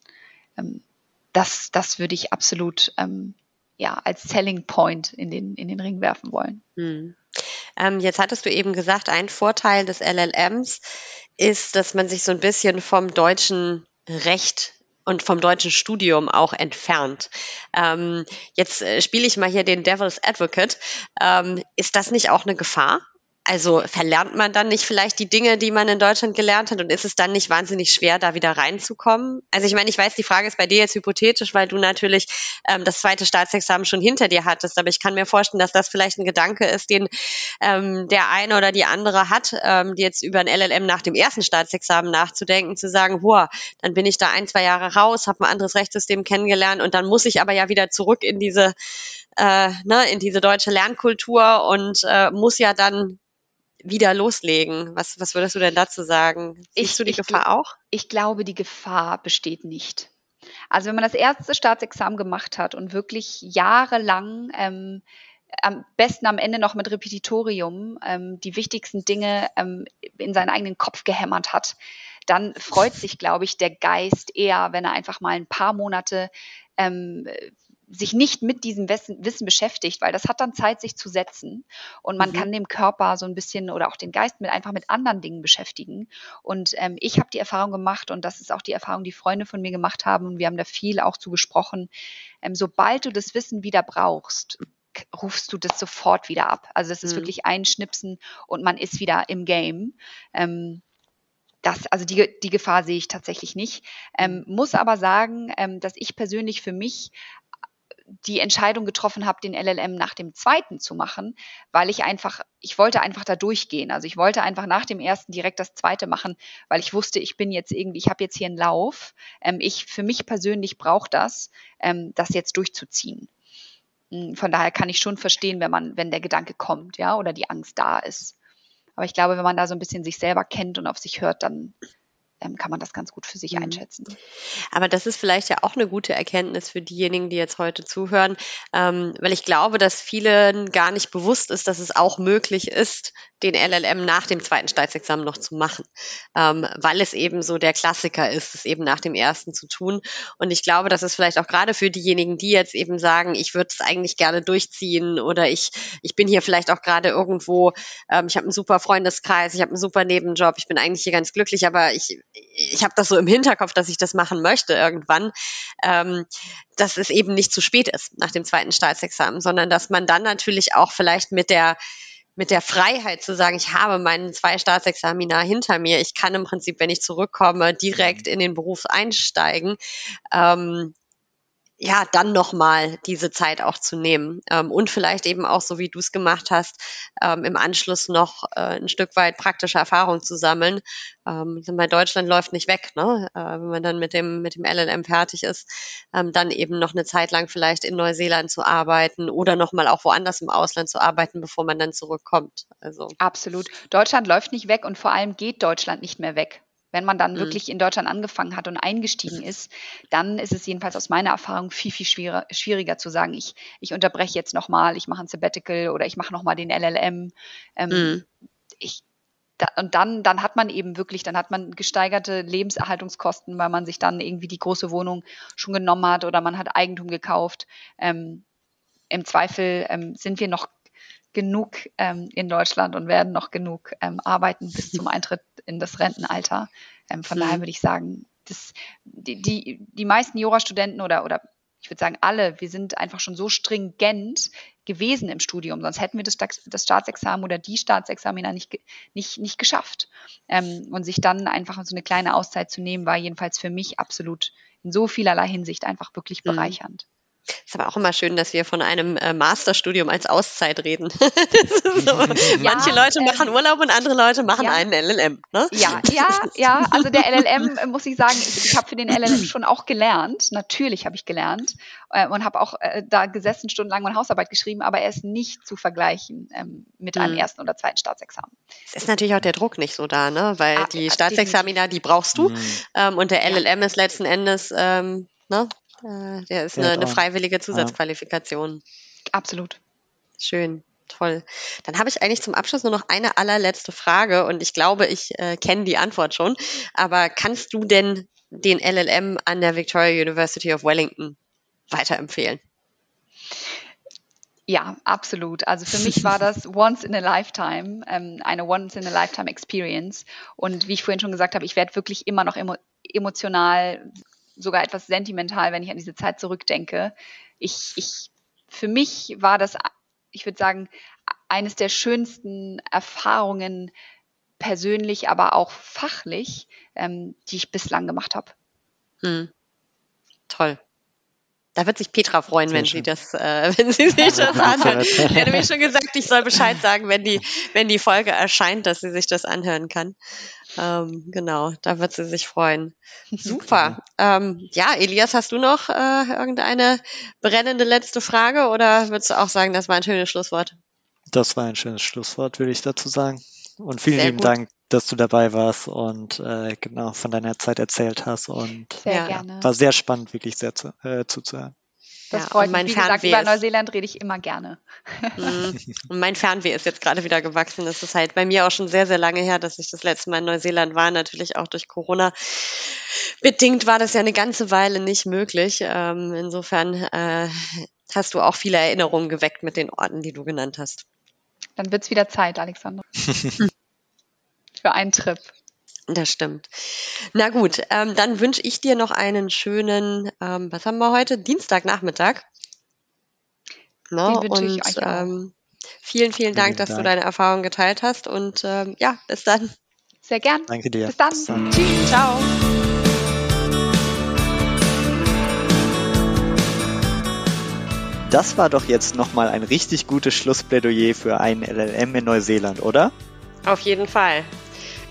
das, das würde ich absolut ähm, ja, als Selling Point in den, in den Ring werfen wollen. Hm. Ähm, jetzt hattest du eben gesagt, ein Vorteil des LLMs ist, dass man sich so ein bisschen vom deutschen Recht und vom deutschen Studium auch entfernt. Ähm, jetzt äh, spiele ich mal hier den Devil's Advocate. Ähm, ist das nicht auch eine Gefahr? Also verlernt man dann nicht vielleicht die Dinge, die man in Deutschland gelernt hat und ist es dann nicht wahnsinnig schwer, da wieder reinzukommen? Also ich meine, ich weiß, die Frage ist bei dir jetzt hypothetisch, weil du natürlich ähm, das zweite Staatsexamen schon hinter dir hattest, aber ich kann mir vorstellen, dass das vielleicht ein Gedanke ist, den ähm, der eine oder die andere hat, ähm, die jetzt über ein LLM nach dem ersten Staatsexamen nachzudenken, zu sagen, boah, dann bin ich da ein, zwei Jahre raus, habe ein anderes Rechtssystem kennengelernt und dann muss ich aber ja wieder zurück in diese äh, ne, in diese deutsche Lernkultur und äh, muss ja dann wieder loslegen. Was, was würdest du denn dazu sagen? Siehst ich, du die ich, Gefahr auch? Ich glaube, die Gefahr besteht nicht. Also wenn man das erste Staatsexamen gemacht hat und wirklich jahrelang ähm, am besten am Ende noch mit Repetitorium ähm, die wichtigsten Dinge ähm, in seinen eigenen Kopf gehämmert hat, dann freut sich, glaube ich, der Geist eher, wenn er einfach mal ein paar Monate ähm, sich nicht mit diesem Wissen beschäftigt, weil das hat dann Zeit, sich zu setzen. Und man mhm. kann dem Körper so ein bisschen oder auch den Geist mit einfach mit anderen Dingen beschäftigen. Und ähm, ich habe die Erfahrung gemacht, und das ist auch die Erfahrung, die Freunde von mir gemacht haben, und wir haben da viel auch zu gesprochen. Ähm, sobald du das Wissen wieder brauchst, rufst du das sofort wieder ab. Also das ist mhm. wirklich ein Schnipsen und man ist wieder im Game. Ähm, das, also die, die Gefahr sehe ich tatsächlich nicht. Ähm, mhm. muss aber sagen, ähm, dass ich persönlich für mich die Entscheidung getroffen habe, den LLM nach dem zweiten zu machen, weil ich einfach, ich wollte einfach da durchgehen. Also ich wollte einfach nach dem ersten direkt das zweite machen, weil ich wusste, ich bin jetzt irgendwie, ich habe jetzt hier einen Lauf. Ähm, ich für mich persönlich brauche das, ähm, das jetzt durchzuziehen. Hm, von daher kann ich schon verstehen, wenn man, wenn der Gedanke kommt, ja, oder die Angst da ist. Aber ich glaube, wenn man da so ein bisschen sich selber kennt und auf sich hört, dann kann man das ganz gut für sich mhm. einschätzen. Aber das ist vielleicht ja auch eine gute Erkenntnis für diejenigen, die jetzt heute zuhören, ähm, weil ich glaube, dass vielen gar nicht bewusst ist, dass es auch möglich ist, den LLM nach dem zweiten Staatsexamen noch zu machen, ähm, weil es eben so der Klassiker ist, es eben nach dem ersten zu tun. Und ich glaube, dass es vielleicht auch gerade für diejenigen, die jetzt eben sagen, ich würde es eigentlich gerne durchziehen oder ich, ich bin hier vielleicht auch gerade irgendwo, ähm, ich habe einen super Freundeskreis, ich habe einen super Nebenjob, ich bin eigentlich hier ganz glücklich, aber ich, ich habe das so im Hinterkopf, dass ich das machen möchte irgendwann, ähm, dass es eben nicht zu spät ist nach dem zweiten Staatsexamen, sondern dass man dann natürlich auch vielleicht mit der mit der Freiheit zu sagen, ich habe meinen zwei Staatsexamina hinter mir, ich kann im Prinzip, wenn ich zurückkomme, direkt mhm. in den Beruf einsteigen. Ähm, ja, dann nochmal diese Zeit auch zu nehmen ähm, und vielleicht eben auch, so wie du es gemacht hast, ähm, im Anschluss noch äh, ein Stück weit praktische Erfahrung zu sammeln. Ähm, bei Deutschland läuft nicht weg, ne? äh, wenn man dann mit dem, mit dem LLM fertig ist, ähm, dann eben noch eine Zeit lang vielleicht in Neuseeland zu arbeiten oder nochmal auch woanders im Ausland zu arbeiten, bevor man dann zurückkommt. Also. Absolut. Deutschland läuft nicht weg und vor allem geht Deutschland nicht mehr weg. Wenn man dann mhm. wirklich in Deutschland angefangen hat und eingestiegen ist, dann ist es jedenfalls aus meiner Erfahrung viel, viel schwieriger, schwieriger zu sagen, ich, ich unterbreche jetzt nochmal, ich mache ein Sabbatical oder ich mache nochmal den LLM. Ähm, mhm. ich, da, und dann, dann hat man eben wirklich, dann hat man gesteigerte Lebenserhaltungskosten, weil man sich dann irgendwie die große Wohnung schon genommen hat oder man hat Eigentum gekauft. Ähm, Im Zweifel ähm, sind wir noch genug ähm, in Deutschland und werden noch genug ähm, arbeiten bis zum *laughs* Eintritt in das Rentenalter. Ähm, von mhm. daher würde ich sagen, das, die, die, die meisten Jurastudenten oder, oder ich würde sagen alle, wir sind einfach schon so stringent gewesen im Studium, sonst hätten wir das, das Staatsexamen oder die Staatsexamina nicht, nicht, nicht geschafft. Ähm, und sich dann einfach so eine kleine Auszeit zu nehmen, war jedenfalls für mich absolut in so vielerlei Hinsicht einfach wirklich mhm. Ist aber auch immer schön, dass wir von einem äh, Masterstudium als Auszeit reden. *laughs* so. *laughs* ja, Manche Leute machen ähm, Urlaub und andere Leute machen ja. einen LLM. Ne? Ja, ja, ja. Also der LLM *laughs* muss ich sagen, ich, ich habe für den LLM schon auch gelernt. Natürlich habe ich gelernt äh, und habe auch äh, da gesessen stundenlang meine Hausarbeit geschrieben, aber er ist nicht zu vergleichen ähm, mit mhm. einem ersten oder zweiten Staatsexamen. Es ist natürlich auch der Druck nicht so da, ne? Weil ah, die Staatsexamina, die brauchst du mhm. ähm, und der LLM ist letzten Endes ähm, Ne? Äh, der ist eine, eine freiwillige Zusatzqualifikation. Absolut. Schön. Toll. Dann habe ich eigentlich zum Abschluss nur noch eine allerletzte Frage und ich glaube, ich äh, kenne die Antwort schon. Aber kannst du denn den LLM an der Victoria University of Wellington weiterempfehlen? Ja, absolut. Also für mich war das *laughs* once in a lifetime, ähm, eine once in a lifetime Experience. Und wie ich vorhin schon gesagt habe, ich werde wirklich immer noch emo emotional sogar etwas sentimental, wenn ich an diese Zeit zurückdenke. Ich, ich, für mich war das, ich würde sagen, eines der schönsten Erfahrungen persönlich, aber auch fachlich, ähm, die ich bislang gemacht habe. Hm. Toll. Da wird sich Petra freuen, wenn sie das, äh, *laughs* wenn sie sich das anhört. Ich hätte mir schon gesagt, ich soll Bescheid sagen, wenn die, wenn die Folge erscheint, dass sie sich das anhören kann. Ähm, genau, da wird sie sich freuen. *laughs* Super. ähm, ja, Elias, hast du noch äh, irgendeine brennende letzte Frage oder würdest du auch sagen, das war ein schönes Schlusswort? Das war ein schönes Schlusswort, würde ich dazu sagen. Und vielen Sehr lieben gut. Dank, dass du dabei warst und äh, genau von deiner Zeit erzählt hast. Und sehr ja, war sehr spannend, wirklich sehr zu, äh, zuzuhören. Das ja, freut mich. Wie gesagt, über Neuseeland rede ich immer gerne. Mhm. *laughs* Und mein Fernweh ist jetzt gerade wieder gewachsen. Das ist halt bei mir auch schon sehr, sehr lange her, dass ich das letzte Mal in Neuseeland war. Natürlich auch durch Corona bedingt war das ja eine ganze Weile nicht möglich. Ähm, insofern äh, hast du auch viele Erinnerungen geweckt mit den Orten, die du genannt hast. Dann wird es wieder Zeit, Alexander. *laughs* Für einen Trip. Das stimmt. Na gut, ähm, dann wünsche ich dir noch einen schönen, ähm, was haben wir heute? Dienstagnachmittag. No, Den und ich euch ähm, vielen, vielen Dank, vielen dass Dank. du deine Erfahrungen geteilt hast und ähm, ja, bis dann. Sehr gern. Danke dir. Bis dann. Bis dann. Tschüss. Ciao. Das war doch jetzt nochmal ein richtig gutes Schlussplädoyer für einen LLM in Neuseeland, oder? Auf jeden Fall.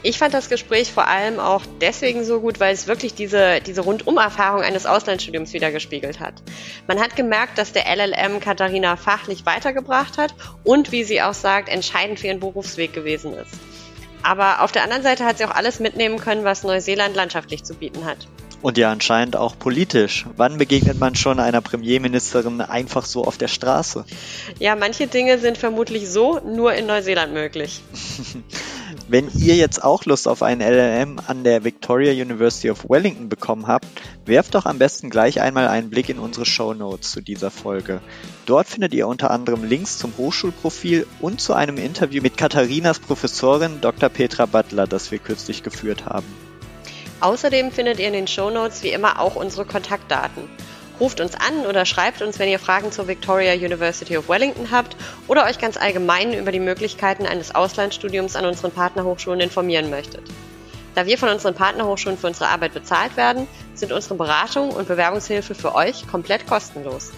Ich fand das Gespräch vor allem auch deswegen so gut, weil es wirklich diese, diese Rundum-Erfahrung eines Auslandsstudiums wiedergespiegelt hat. Man hat gemerkt, dass der LLM Katharina fachlich weitergebracht hat und, wie sie auch sagt, entscheidend für ihren Berufsweg gewesen ist. Aber auf der anderen Seite hat sie auch alles mitnehmen können, was Neuseeland landschaftlich zu bieten hat. Und ja, anscheinend auch politisch. Wann begegnet man schon einer Premierministerin einfach so auf der Straße? Ja, manche Dinge sind vermutlich so nur in Neuseeland möglich. *laughs* Wenn ihr jetzt auch Lust auf einen LLM an der Victoria University of Wellington bekommen habt, werft doch am besten gleich einmal einen Blick in unsere Show Notes zu dieser Folge. Dort findet ihr unter anderem Links zum Hochschulprofil und zu einem Interview mit Katharinas Professorin Dr. Petra Butler, das wir kürzlich geführt haben. Außerdem findet ihr in den Show Notes wie immer auch unsere Kontaktdaten. Ruft uns an oder schreibt uns, wenn ihr Fragen zur Victoria University of Wellington habt oder euch ganz allgemein über die Möglichkeiten eines Auslandsstudiums an unseren Partnerhochschulen informieren möchtet. Da wir von unseren Partnerhochschulen für unsere Arbeit bezahlt werden, sind unsere Beratung und Bewerbungshilfe für euch komplett kostenlos.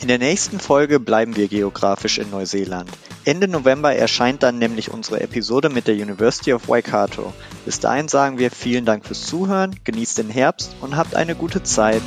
In der nächsten Folge bleiben wir geografisch in Neuseeland. Ende November erscheint dann nämlich unsere Episode mit der University of Waikato. Bis dahin sagen wir vielen Dank fürs Zuhören, genießt den Herbst und habt eine gute Zeit.